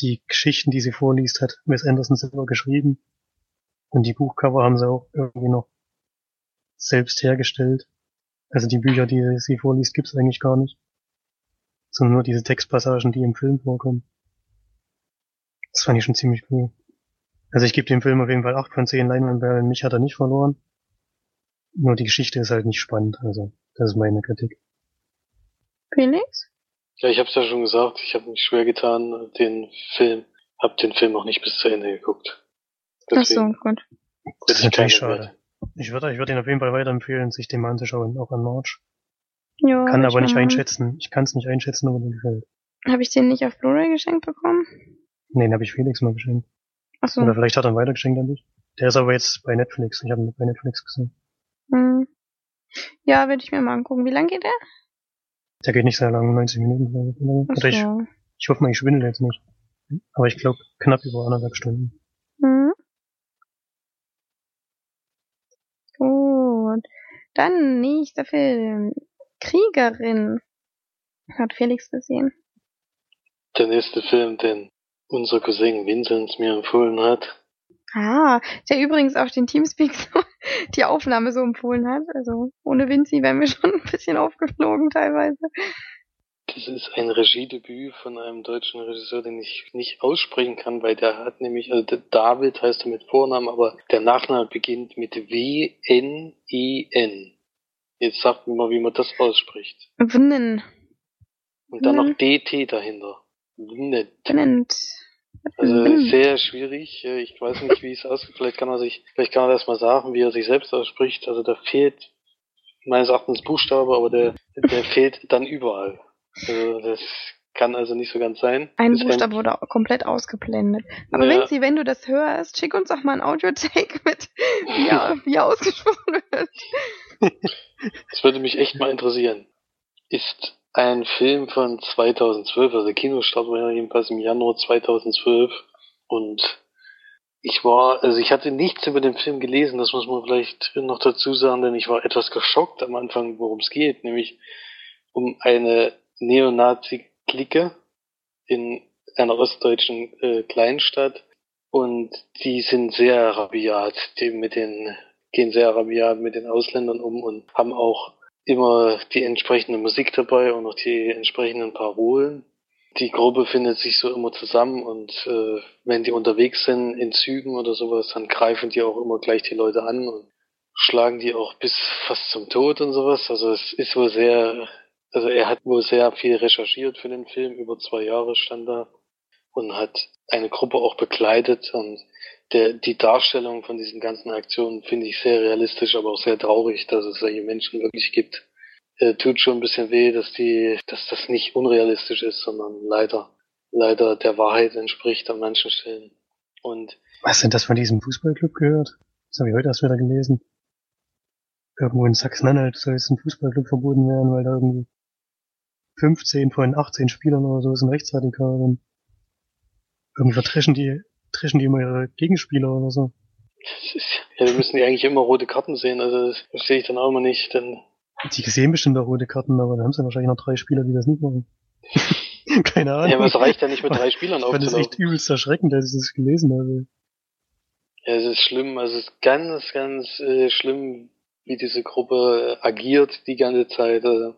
[SPEAKER 3] die Geschichten, die sie vorliest, hat Miss Anderson selber geschrieben. Und die Buchcover haben sie auch irgendwie noch selbst hergestellt. Also die Bücher, die sie vorliest, gibt's eigentlich gar nicht. Sondern nur diese Textpassagen, die im Film vorkommen. Das fand ich schon ziemlich cool. Also ich gebe dem Film auf jeden Fall 8 von 10 Leinwandperlen. Mich hat er nicht verloren. Nur die Geschichte ist halt nicht spannend. Also das ist meine Kritik.
[SPEAKER 2] Felix?
[SPEAKER 4] Ja, ich habe es ja schon gesagt. Ich habe mich schwer getan, den Film, habe den Film auch nicht bis zu Ende geguckt.
[SPEAKER 2] Deswegen Ach so, gut.
[SPEAKER 3] Das ist natürlich schade. Ich würde, ich würde ihn auf jeden Fall weiterempfehlen, sich den mal anzuschauen, auch an March. Ja, kann aber nicht einschätzen. Ich kann es nicht einschätzen, ob er mir gefällt.
[SPEAKER 2] Habe ich den nicht auf Blu-ray geschenkt bekommen?
[SPEAKER 3] Nee, den habe ich Felix mal geschenkt. Ach so. Oder vielleicht hat er ihn weitergeschenkt an dich. Der ist aber jetzt bei Netflix. Ich habe ihn bei Netflix gesehen.
[SPEAKER 2] Hm. Ja, werde ich mir mal angucken. Wie lang geht der?
[SPEAKER 3] Der geht nicht sehr lang, 90 Minuten. Oder ich, ich hoffe mal, ich schwindel jetzt nicht. Aber ich glaube knapp über anderthalb Stunden. Hm.
[SPEAKER 2] Gut. Dann nächster Film. Kriegerin. Hat Felix gesehen.
[SPEAKER 4] Der nächste Film, den unser Cousin Vincent mir empfohlen hat.
[SPEAKER 2] Ah, der übrigens auch den Teamspeak so, die Aufnahme so empfohlen hat. Also ohne Vinci wären wir schon ein bisschen aufgeflogen teilweise.
[SPEAKER 4] Das ist ein Regiedebüt von einem deutschen Regisseur, den ich nicht aussprechen kann, weil der hat nämlich, also der David heißt er mit Vornamen, aber der Nachname beginnt mit W-N-E-N. Jetzt sagt mir mal, wie man das ausspricht.
[SPEAKER 2] Wnen.
[SPEAKER 4] Und dann noch D-T dahinter. Wnet.
[SPEAKER 2] Wnet.
[SPEAKER 4] Also sehr schwierig. Ich weiß nicht, wie es aussieht. Vielleicht kann er sich, vielleicht kann er das mal sagen, wie er sich selbst ausspricht. Also da fehlt meines Erachtens Buchstabe, aber der, der fehlt dann überall. Also das kann also nicht so ganz sein.
[SPEAKER 2] Ein Buchstabe wurde komplett ausgeblendet. Aber ja. wenn sie, wenn du das hörst, schick uns doch mal ein Audio-Take mit, wie er, wie er ausgesprochen wird.
[SPEAKER 4] Das würde mich echt mal interessieren. Ist ein Film von 2012, also Kinostart war ja jedenfalls im Januar 2012 und ich war, also ich hatte nichts über den Film gelesen, das muss man vielleicht noch dazu sagen, denn ich war etwas geschockt am Anfang, worum es geht, nämlich um eine Neonazi-Clique in einer ostdeutschen äh, Kleinstadt. Und die sind sehr rabiat, die mit den gehen sehr rabiat mit den Ausländern um und haben auch immer die entsprechende Musik dabei und auch die entsprechenden Parolen. Die Gruppe findet sich so immer zusammen und äh, wenn die unterwegs sind in Zügen oder sowas, dann greifen die auch immer gleich die Leute an und schlagen die auch bis fast zum Tod und sowas. Also es ist wohl sehr, also er hat wohl sehr viel recherchiert für den Film, über zwei Jahre stand da. Und hat eine Gruppe auch begleitet und der, die Darstellung von diesen ganzen Aktionen finde ich sehr realistisch, aber auch sehr traurig, dass es solche Menschen wirklich gibt. Äh, tut schon ein bisschen weh, dass die, dass das nicht unrealistisch ist, sondern leider, leider der Wahrheit entspricht an manchen Stellen. Und
[SPEAKER 3] was sind das von diesem Fußballclub gehört? Das habe ich heute erst wieder gelesen. Irgendwo in Sachsen-Anhalt soll jetzt ein Fußballclub verboten werden, weil da irgendwie 15 von 18 Spielern oder so sind Rechtsradikale. Irgendwie vertrischen die, trischen die immer ihre Gegenspieler oder so.
[SPEAKER 4] Ja, wir müssen die eigentlich immer rote Karten sehen, also das verstehe ich dann auch immer nicht, denn.
[SPEAKER 3] Die sehen bestimmt auch rote Karten, aber da haben sie wahrscheinlich noch drei Spieler, die das nicht machen. Keine Ahnung.
[SPEAKER 4] Ja, aber es reicht ja nicht mit drei Spielern
[SPEAKER 3] aufzulaufen. Das ist echt übelst erschreckend, als ich das gelesen habe.
[SPEAKER 4] Ja, es ist schlimm, also es ist ganz, ganz äh, schlimm, wie diese Gruppe agiert die ganze Zeit. Also,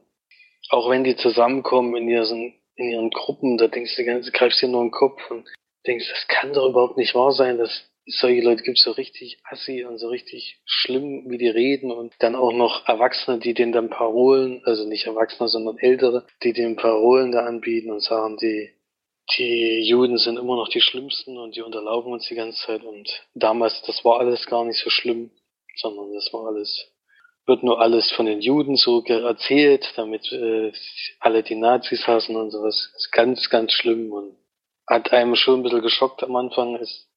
[SPEAKER 4] auch wenn die zusammenkommen in ihren, in ihren Gruppen, da denkst du, du greifst dir nur den Kopf und denkst, das kann doch überhaupt nicht wahr sein, dass solche Leute gibt so richtig assi und so richtig schlimm, wie die reden und dann auch noch Erwachsene, die denen dann Parolen, also nicht Erwachsene, sondern Ältere, die den Parolen da anbieten und sagen, die, die Juden sind immer noch die Schlimmsten und die unterlaufen uns die ganze Zeit und damals, das war alles gar nicht so schlimm, sondern das war alles, wird nur alles von den Juden so erzählt, damit äh, alle die Nazis hassen und sowas. Das ist ganz, ganz schlimm und hat einem schon ein bisschen geschockt am Anfang. Es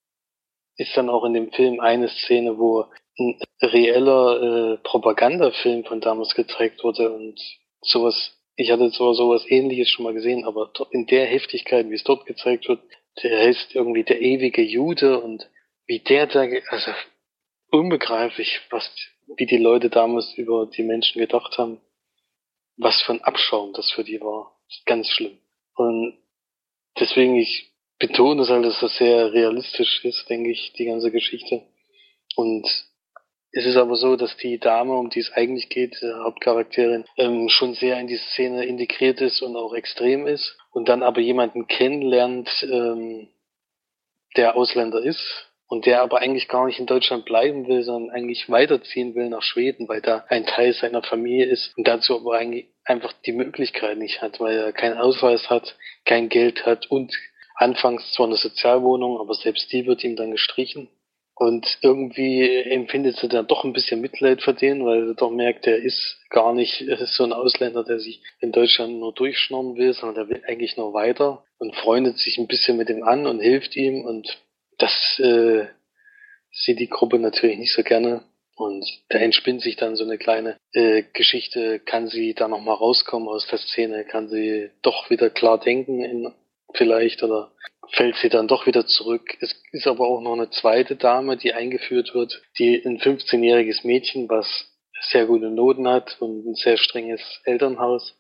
[SPEAKER 4] ist dann auch in dem Film eine Szene, wo ein reeller äh, Propagandafilm von damals gezeigt wurde und sowas, ich hatte zwar sowas ähnliches schon mal gesehen, aber in der Heftigkeit, wie es dort gezeigt wird, der heißt irgendwie der ewige Jude und wie der da, also unbegreiflich, was, wie die Leute damals über die Menschen gedacht haben, was für ein Abschaum das für die war. Ganz schlimm. Und deswegen, ich betone es halt, dass das sehr realistisch ist, denke ich, die ganze Geschichte. Und es ist aber so, dass die Dame, um die es eigentlich geht, die Hauptcharakterin, ähm, schon sehr in die Szene integriert ist und auch extrem ist und dann aber jemanden kennenlernt, ähm, der Ausländer ist und der aber eigentlich gar nicht in Deutschland bleiben will, sondern eigentlich weiterziehen will nach Schweden, weil da ein Teil seiner Familie ist und dazu aber eigentlich einfach die Möglichkeit nicht hat, weil er keinen Ausweis hat, kein Geld hat und anfangs zwar eine Sozialwohnung, aber selbst die wird ihm dann gestrichen. Und irgendwie empfindet sie dann doch ein bisschen Mitleid für den, weil er doch merkt, er ist gar nicht so ein Ausländer, der sich in Deutschland nur durchschnorren will, sondern der will eigentlich nur weiter und freundet sich ein bisschen mit ihm an und hilft ihm. Und das äh, sieht die Gruppe natürlich nicht so gerne. Und da entspinnt sich dann so eine kleine äh, Geschichte, kann sie da nochmal rauskommen aus der Szene, kann sie doch wieder klar denken in vielleicht oder fällt sie dann doch wieder zurück. Es ist aber auch noch eine zweite Dame, die eingeführt wird, die ein 15-jähriges Mädchen, was sehr gute Noten hat und ein sehr strenges Elternhaus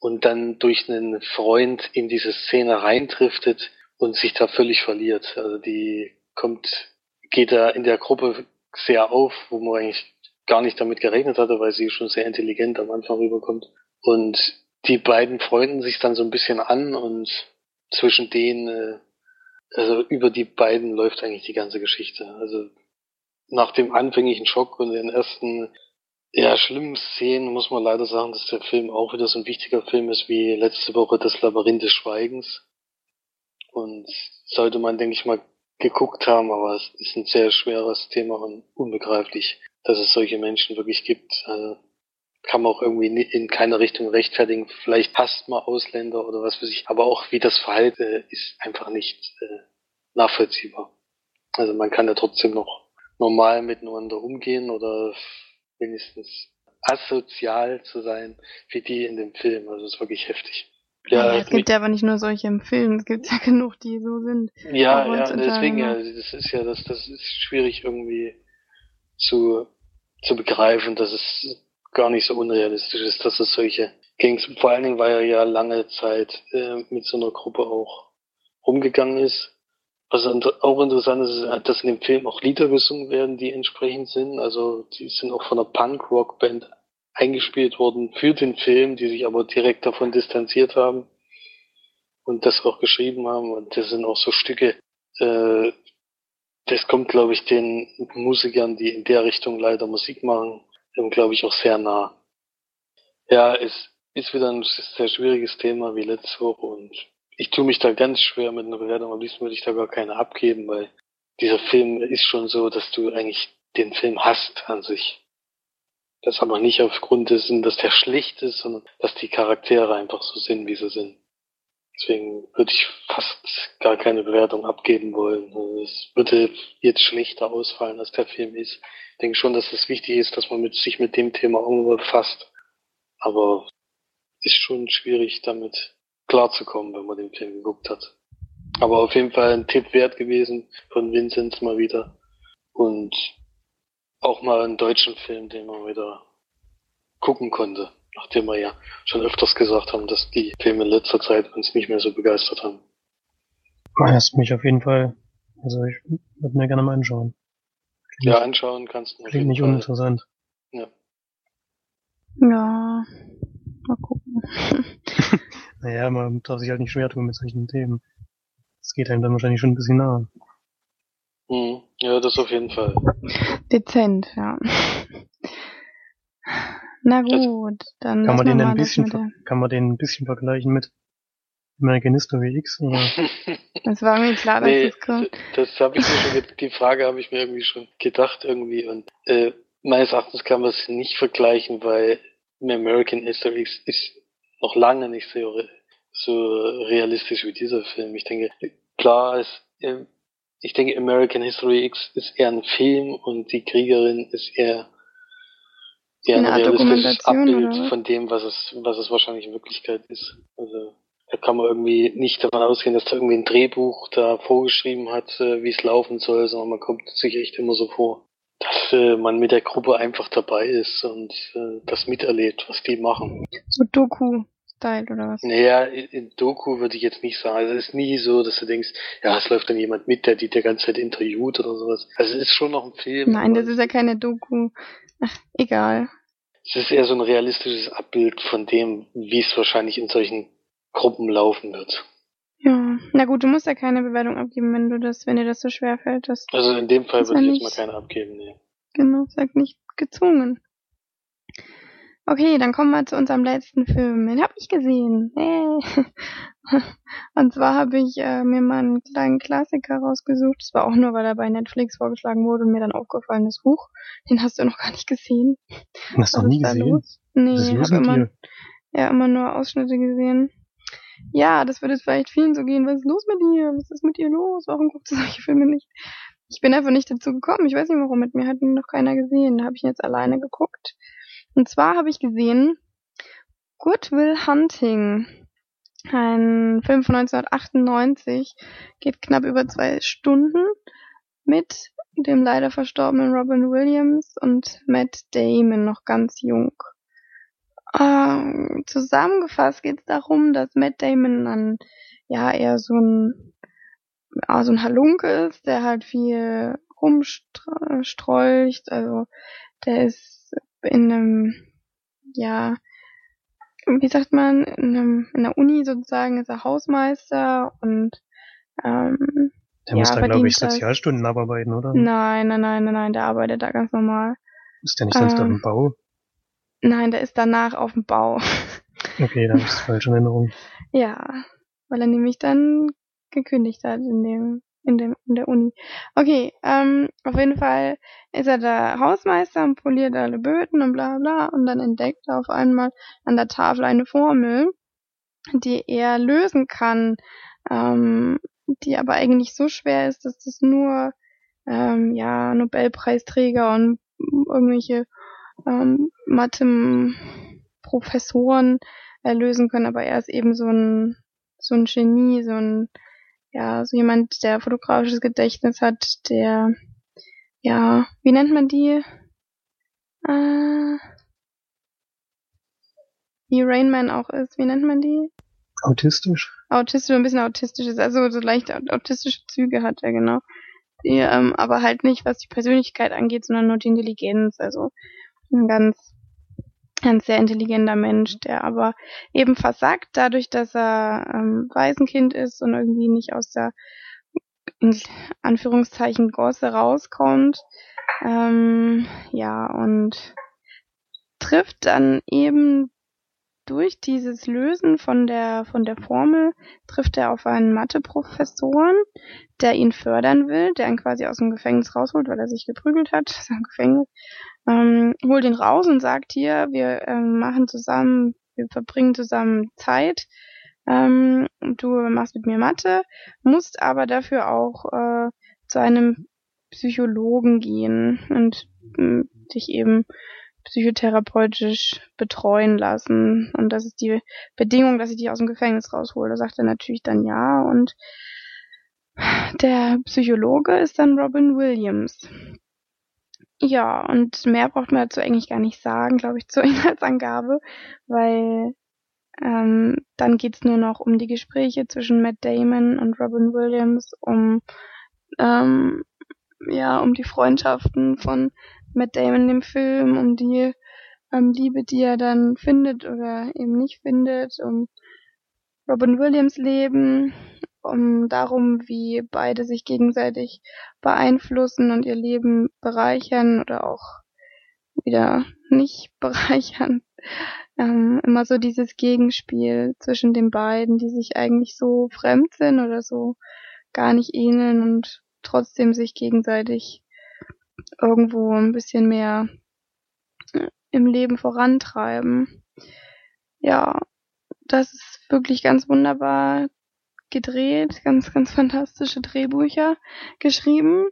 [SPEAKER 4] und dann durch einen Freund in diese Szene reindriftet und sich da völlig verliert. Also die kommt, geht da in der Gruppe sehr auf, wo man eigentlich gar nicht damit gerechnet hatte, weil sie schon sehr intelligent am Anfang rüberkommt. Und die beiden freunden sich dann so ein bisschen an und zwischen denen, äh, also über die beiden läuft eigentlich die ganze Geschichte. Also nach dem anfänglichen Schock und den ersten ja, schlimmen Szenen muss man leider sagen, dass der Film auch wieder so ein wichtiger Film ist wie letzte Woche das Labyrinth des Schweigens. Und sollte man, denke ich mal, geguckt haben, aber es ist ein sehr schweres Thema und unbegreiflich, dass es solche Menschen wirklich gibt. Also kann man auch irgendwie in keiner Richtung rechtfertigen. Vielleicht passt man Ausländer oder was weiß ich. Aber auch wie das Verhalten äh, ist einfach nicht äh, nachvollziehbar. Also man kann ja trotzdem noch normal miteinander umgehen oder wenigstens asozial zu sein wie die in dem Film. Also es ist wirklich heftig.
[SPEAKER 2] Ja, es gibt ja aber nicht nur solche im Film, es gibt ja genug, die so sind.
[SPEAKER 4] Ja, ja, deswegen ja, das ist ja, das, das ist schwierig irgendwie zu, zu begreifen, dass es gar nicht so unrealistisch ist, dass es solche Gangs, vor allen Dingen, weil er ja lange Zeit äh, mit so einer Gruppe auch rumgegangen ist. Was auch interessant ist, ist, dass in dem Film auch Lieder gesungen werden, die entsprechend sind. Also die sind auch von einer Punk-Rock-Band eingespielt worden für den Film, die sich aber direkt davon distanziert haben und das auch geschrieben haben. Und das sind auch so Stücke, äh, das kommt, glaube ich, den Musikern, die in der Richtung leider Musik machen, glaube ich, auch sehr nah. Ja, es ist wieder ein sehr schwieriges Thema wie letzte Woche und ich tue mich da ganz schwer mit einer Bewertung. Am liebsten würde ich da gar keine abgeben, weil dieser Film ist schon so, dass du eigentlich den Film hast an sich. Das aber nicht aufgrund dessen, dass der schlecht ist, sondern dass die Charaktere einfach so sind, wie sie sind. Deswegen würde ich fast gar keine Bewertung abgeben wollen. Also es würde jetzt schlechter ausfallen, als der Film ist. Ich denke schon, dass es wichtig ist, dass man mit, sich mit dem Thema irgendwo befasst. Aber ist schon schwierig, damit klarzukommen, wenn man den Film geguckt hat. Aber auf jeden Fall ein Tipp wert gewesen von Vinzenz mal wieder. Und auch mal einen deutschen Film, den man wieder gucken konnte. Nachdem wir ja schon öfters gesagt haben, dass die Filme in letzter Zeit uns nicht mehr so begeistert haben.
[SPEAKER 3] Hast mich auf jeden Fall, also ich würde mir gerne mal anschauen.
[SPEAKER 4] Klingt ja, anschauen kannst du.
[SPEAKER 3] Klingt nicht Fall. uninteressant.
[SPEAKER 4] Ja.
[SPEAKER 2] Ja, mal gucken.
[SPEAKER 3] naja, man darf sich halt nicht schwer tun mit solchen Themen. Das geht einem dann wahrscheinlich schon ein bisschen nahe.
[SPEAKER 4] Mhm. Ja, das auf jeden Fall.
[SPEAKER 2] Dezent, ja. Na gut, dann
[SPEAKER 3] kann man den ein bisschen kann man den ein bisschen vergleichen mit American History X oder?
[SPEAKER 2] das war mir klar, dass nee, das kommt.
[SPEAKER 4] Das habe ich mir schon die Frage habe ich mir irgendwie schon gedacht irgendwie und äh, meines Erachtens kann man es nicht vergleichen, weil American History X ist noch lange nicht so, so realistisch wie dieser Film. Ich denke, klar ist ich denke, American History X ist eher ein Film und die Kriegerin ist eher ja, ein realistisches Abbild von dem, was es, was es wahrscheinlich in Wirklichkeit ist. Also da kann man irgendwie nicht davon ausgehen, dass da irgendwie ein Drehbuch da vorgeschrieben hat, äh, wie es laufen soll, sondern man kommt sich echt immer so vor, dass äh, man mit der Gruppe einfach dabei ist und äh, das miterlebt, was die machen.
[SPEAKER 2] So Doku-Style oder was?
[SPEAKER 4] Naja, in, in Doku würde ich jetzt nicht sagen. Also es ist nie so, dass du denkst, ja, es läuft dann jemand mit, der die die ganze Zeit interviewt oder sowas. Also es ist schon noch ein Film.
[SPEAKER 2] Nein, das ist ja keine Doku. Ach, egal.
[SPEAKER 4] Es ist eher so ein realistisches Abbild von dem, wie es wahrscheinlich in solchen Gruppen laufen wird.
[SPEAKER 2] Ja, na gut, du musst ja keine Bewertung abgeben, wenn du das, wenn dir das so schwer fällt. Das
[SPEAKER 4] also in dem Fall würde ich jetzt mal keine abgeben, nee.
[SPEAKER 2] Genau, sag nicht gezwungen. Okay, dann kommen wir zu unserem letzten Film. Den habe ich gesehen. Hey. Und zwar habe ich äh, mir mal einen kleinen Klassiker rausgesucht. Das war auch nur, weil er bei Netflix vorgeschlagen wurde und mir dann aufgefallen ist, Huch, den hast du noch gar nicht gesehen.
[SPEAKER 3] Hast du noch nie gesehen? Los?
[SPEAKER 2] Nee, ich habe immer, ja, immer nur Ausschnitte gesehen. Ja, das würde jetzt vielleicht vielen so gehen. Was ist los mit dir? Was ist mit dir los? Warum guckst du solche Filme nicht? Ich bin einfach nicht dazu gekommen. Ich weiß nicht warum. Mit mir hat ihn noch keiner gesehen. Da habe ich ihn jetzt alleine geguckt. Und zwar habe ich gesehen Good Will Hunting. Ein Film von 1998. Geht knapp über zwei Stunden mit dem leider verstorbenen Robin Williams und Matt Damon noch ganz jung. Ähm, zusammengefasst geht es darum, dass Matt Damon dann ja eher so ein ja, so ein Halunke ist, der halt viel rumstrolcht, also der ist in einem, ja, wie sagt man, in, einem, in der Uni sozusagen ist er Hausmeister und ähm,
[SPEAKER 3] der ja, muss da, glaube ich, Sozialstunden abarbeiten, oder?
[SPEAKER 2] Nein, nein, nein, nein, nein, der arbeitet da ganz normal.
[SPEAKER 3] Ist der nicht sonst ähm, auf dem Bau?
[SPEAKER 2] Nein, der ist danach auf dem Bau.
[SPEAKER 3] Okay, dann ist das falsche Erinnerung.
[SPEAKER 2] Ja, weil er nämlich dann gekündigt hat in dem in, dem, in der Uni. Okay, ähm, auf jeden Fall ist er der Hausmeister und poliert alle Böden und bla bla und dann entdeckt er auf einmal an der Tafel eine Formel, die er lösen kann, ähm, die aber eigentlich so schwer ist, dass das nur ähm, ja Nobelpreisträger und irgendwelche ähm, Mathe-Professoren äh, lösen können, aber er ist eben so ein so ein Genie, so ein ja, so jemand, der fotografisches Gedächtnis hat, der, ja, wie nennt man die? Äh, wie Rainman auch ist, wie nennt man die?
[SPEAKER 3] Autistisch.
[SPEAKER 2] Autistisch, ein bisschen autistisch ist, also so leicht autistische Züge hat er, genau. Die, ähm, aber halt nicht, was die Persönlichkeit angeht, sondern nur die Intelligenz, also ein ganz ein sehr intelligenter Mensch, der aber eben versagt dadurch, dass er ähm, Waisenkind ist und irgendwie nicht aus der in Anführungszeichen Gosse rauskommt. Ähm, ja, und trifft dann eben durch dieses Lösen von der, von der Formel trifft er auf einen Matheprofessoren, der ihn fördern will, der ihn quasi aus dem Gefängnis rausholt, weil er sich geprügelt hat, ist im Gefängnis, ähm, holt ihn raus und sagt hier, wir ähm, machen zusammen, wir verbringen zusammen Zeit, ähm, du machst mit mir Mathe, musst aber dafür auch äh, zu einem Psychologen gehen und äh, dich eben psychotherapeutisch betreuen lassen. Und das ist die Bedingung, dass ich dich aus dem Gefängnis raushole. Da sagt er natürlich dann ja. Und der Psychologe ist dann Robin Williams. Ja, und mehr braucht man dazu eigentlich gar nicht sagen, glaube ich, zur Inhaltsangabe, weil ähm, dann geht's nur noch um die Gespräche zwischen Matt Damon und Robin Williams, um ähm, ja, um die Freundschaften von Matt Damon dem Film, um die ähm, Liebe, die er dann findet oder eben nicht findet, um Robin Williams Leben, um darum, wie beide sich gegenseitig beeinflussen und ihr Leben bereichern oder auch wieder nicht bereichern. Ähm, immer so dieses Gegenspiel zwischen den beiden, die sich eigentlich so fremd sind oder so gar nicht ähneln und trotzdem sich gegenseitig irgendwo ein bisschen mehr äh, im Leben vorantreiben. Ja, das ist wirklich ganz wunderbar gedreht, ganz, ganz fantastische Drehbücher geschrieben.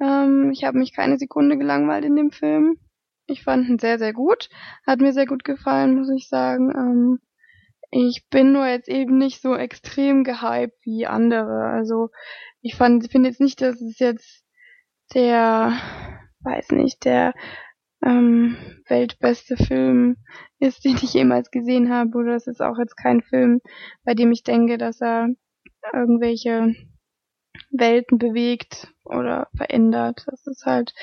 [SPEAKER 2] Ähm, ich habe mich keine Sekunde gelangweilt in dem Film. Ich fand ihn sehr, sehr gut. Hat mir sehr gut gefallen, muss ich sagen. Ähm, ich bin nur jetzt eben nicht so extrem gehypt wie andere. Also ich fand, finde jetzt nicht, dass es jetzt der, weiß nicht, der ähm, weltbeste Film ist, den ich jemals gesehen habe. Oder es ist auch jetzt kein Film, bei dem ich denke, dass er irgendwelche Welten bewegt oder verändert. Das ist halt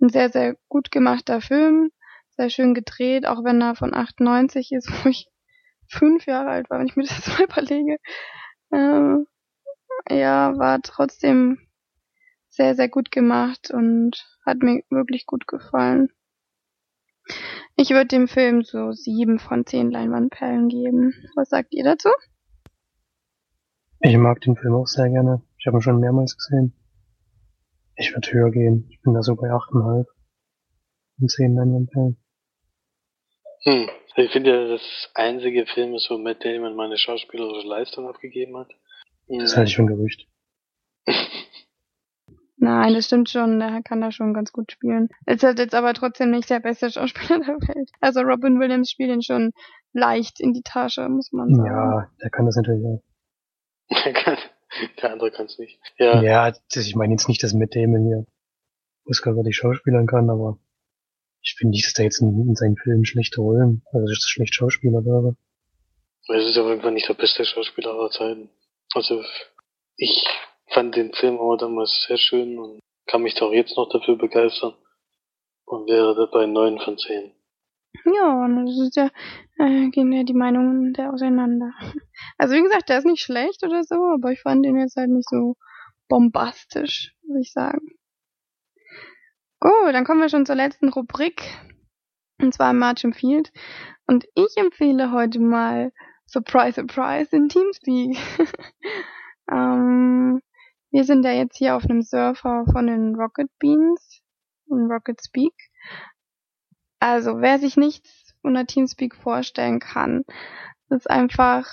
[SPEAKER 2] ein sehr, sehr gut gemachter Film, sehr schön gedreht, auch wenn er von 98 ist, wo ich fünf Jahre alt war, wenn ich mir das mal überlege. Ähm, ja, war trotzdem sehr, sehr gut gemacht und hat mir wirklich gut gefallen. Ich würde dem Film so sieben von zehn Leinwandperlen geben. Was sagt ihr dazu?
[SPEAKER 3] Ich mag den Film auch sehr gerne. Ich habe ihn schon mehrmals gesehen. Ich würde höher gehen. Ich bin da so bei achteinhalb von zehn Leinwandperlen.
[SPEAKER 4] Hm. Ich finde ja, das einzige Film ist, wo Matt Damon meine schauspielerische Leistung abgegeben hat.
[SPEAKER 3] Das halte ich für ein Gerücht.
[SPEAKER 2] Nein, das stimmt schon. Der kann da schon ganz gut spielen. Ist halt jetzt aber trotzdem nicht der beste Schauspieler der Welt. Also Robin Williams spielt ihn schon leicht in die Tasche, muss man sagen.
[SPEAKER 3] Ja, der kann das natürlich auch.
[SPEAKER 4] Der andere kann es nicht. Ja.
[SPEAKER 3] Ja, das, ich meine jetzt nicht, dass mit dem hier Oscar wirklich schauspielern kann, aber ich finde nicht, dass der jetzt in, in seinen Filmen schlechte Rollen, also dass schlecht Schauspieler wäre.
[SPEAKER 4] Es ist auf jeden Fall nicht der beste Schauspieler aller Zeiten. Also ich fand den Film aber damals sehr schön und kann mich auch jetzt noch dafür begeistern und wäre dabei neun von zehn.
[SPEAKER 2] Ja, und das ist ja, äh, gehen ja die Meinungen der auseinander. Also wie gesagt, der ist nicht schlecht oder so, aber ich fand ihn jetzt halt nicht so bombastisch, würde ich sagen. Gut, dann kommen wir schon zur letzten Rubrik. Und zwar March Field. Und ich empfehle heute mal Surprise, Surprise in Teamspeak. ähm, wir sind ja jetzt hier auf einem Surfer von den Rocket Beans, von Rocket Speak. Also, wer sich nichts unter Teamspeak vorstellen kann, ist einfach,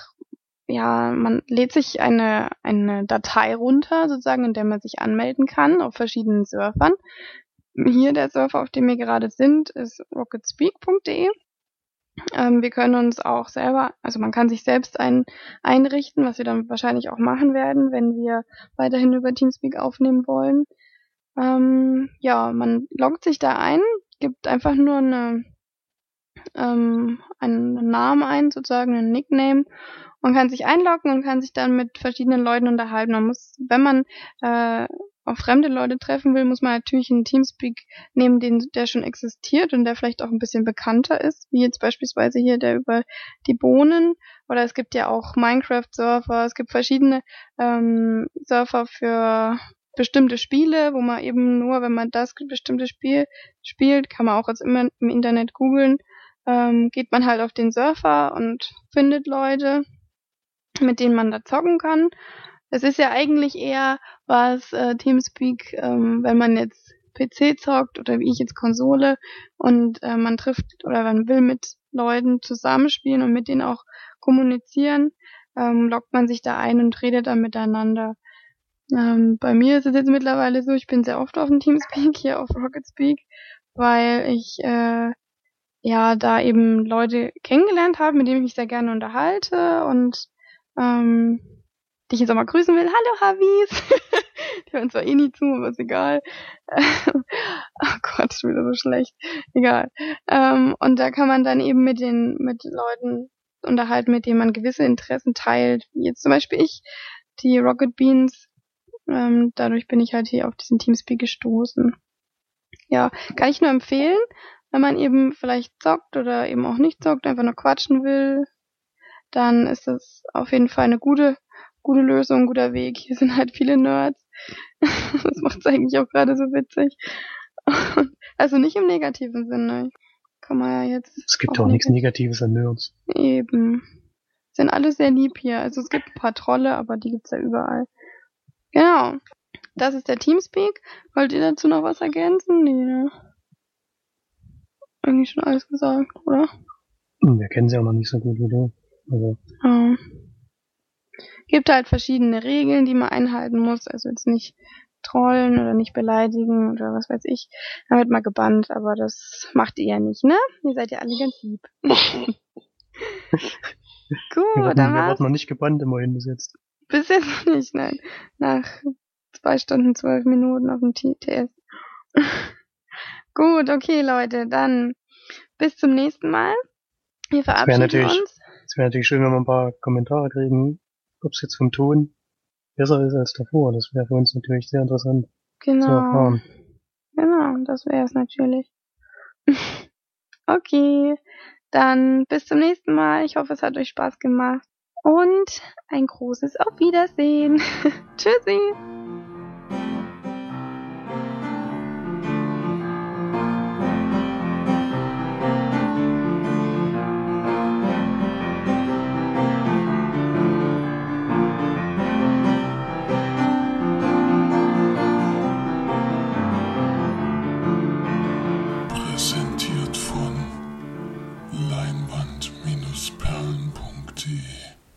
[SPEAKER 2] ja, man lädt sich eine, eine Datei runter, sozusagen, in der man sich anmelden kann auf verschiedenen Surfern. Hier der Surfer, auf dem wir gerade sind, ist rocketspeak.de. Ähm, wir können uns auch selber, also man kann sich selbst ein, einrichten, was wir dann wahrscheinlich auch machen werden, wenn wir weiterhin über Teamspeak aufnehmen wollen. Ähm, ja, man loggt sich da ein, gibt einfach nur eine, ähm, einen Namen ein, sozusagen einen Nickname und kann sich einloggen und kann sich dann mit verschiedenen Leuten unterhalten. Man muss, wenn man äh, auf fremde Leute treffen will, muss man natürlich einen Teamspeak nehmen, den, der schon existiert und der vielleicht auch ein bisschen bekannter ist, wie jetzt beispielsweise hier der über die Bohnen. Oder es gibt ja auch Minecraft-Surfer, es gibt verschiedene ähm, Surfer für bestimmte Spiele, wo man eben nur, wenn man das bestimmte Spiel spielt, kann man auch jetzt immer im Internet googeln, ähm, geht man halt auf den Surfer und findet Leute, mit denen man da zocken kann. Es ist ja eigentlich eher was äh, Teamspeak, ähm, wenn man jetzt PC zockt oder wie ich jetzt Konsole und äh, man trifft oder man will mit Leuten zusammenspielen und mit denen auch kommunizieren, ähm, lockt man sich da ein und redet dann miteinander. Ähm, bei mir ist es jetzt mittlerweile so, ich bin sehr oft auf dem Teamspeak, hier auf Rocketspeak, weil ich äh, ja da eben Leute kennengelernt habe, mit denen ich mich sehr gerne unterhalte und ähm, die ich jetzt auch mal grüßen will. Hallo Havis! die hören zwar eh nie zu, aber ist egal. oh Gott, ist wieder so schlecht. Egal. Ähm, und da kann man dann eben mit den, mit Leuten unterhalten, mit denen man gewisse Interessen teilt. Wie jetzt zum Beispiel ich, die Rocket Beans. Ähm, dadurch bin ich halt hier auf diesen Teamspeak gestoßen. Ja, kann ich nur empfehlen, wenn man eben vielleicht zockt oder eben auch nicht zockt, einfach nur quatschen will, dann ist das auf jeden Fall eine gute, gute Lösung, guter Weg. Hier sind halt viele Nerds. das macht es eigentlich auch gerade so witzig. also nicht im negativen Sinne. Kann man ja jetzt.
[SPEAKER 3] Es gibt auch, auch nichts Negatives an Nerds.
[SPEAKER 2] Eben. Sind alle sehr lieb hier. Also es gibt ein paar Trolle, aber die gibt's ja überall. Genau. Das ist der Teamspeak. Wollt ihr dazu noch was ergänzen? Nee, ne? Eigentlich schon alles gesagt, oder?
[SPEAKER 3] Wir kennen sie auch noch nicht so gut wie du. Also.
[SPEAKER 2] Ja. Gibt halt verschiedene Regeln, die man einhalten muss. Also jetzt nicht trollen oder nicht beleidigen oder was weiß ich. Dann wird mal gebannt, aber das macht ihr ja nicht, ne? Ihr seid ja alle ganz lieb.
[SPEAKER 3] Gut, wir dann wir wurden noch nicht gebannt immerhin bis jetzt.
[SPEAKER 2] Bis jetzt nicht, nein. Nach zwei Stunden, zwölf Minuten auf dem TTS. Gut, okay, Leute, dann bis zum nächsten Mal. Wir verabschieden uns.
[SPEAKER 3] Es wäre natürlich schön, wenn wir ein paar Kommentare kriegen, ob es jetzt vom Ton besser ist als davor. Das wäre für uns natürlich sehr interessant
[SPEAKER 2] genau. zu erfahren. Genau, das wäre es natürlich. okay, dann bis zum nächsten Mal. Ich hoffe, es hat euch Spaß gemacht. Und ein großes Auf Wiedersehen. Tschüssi.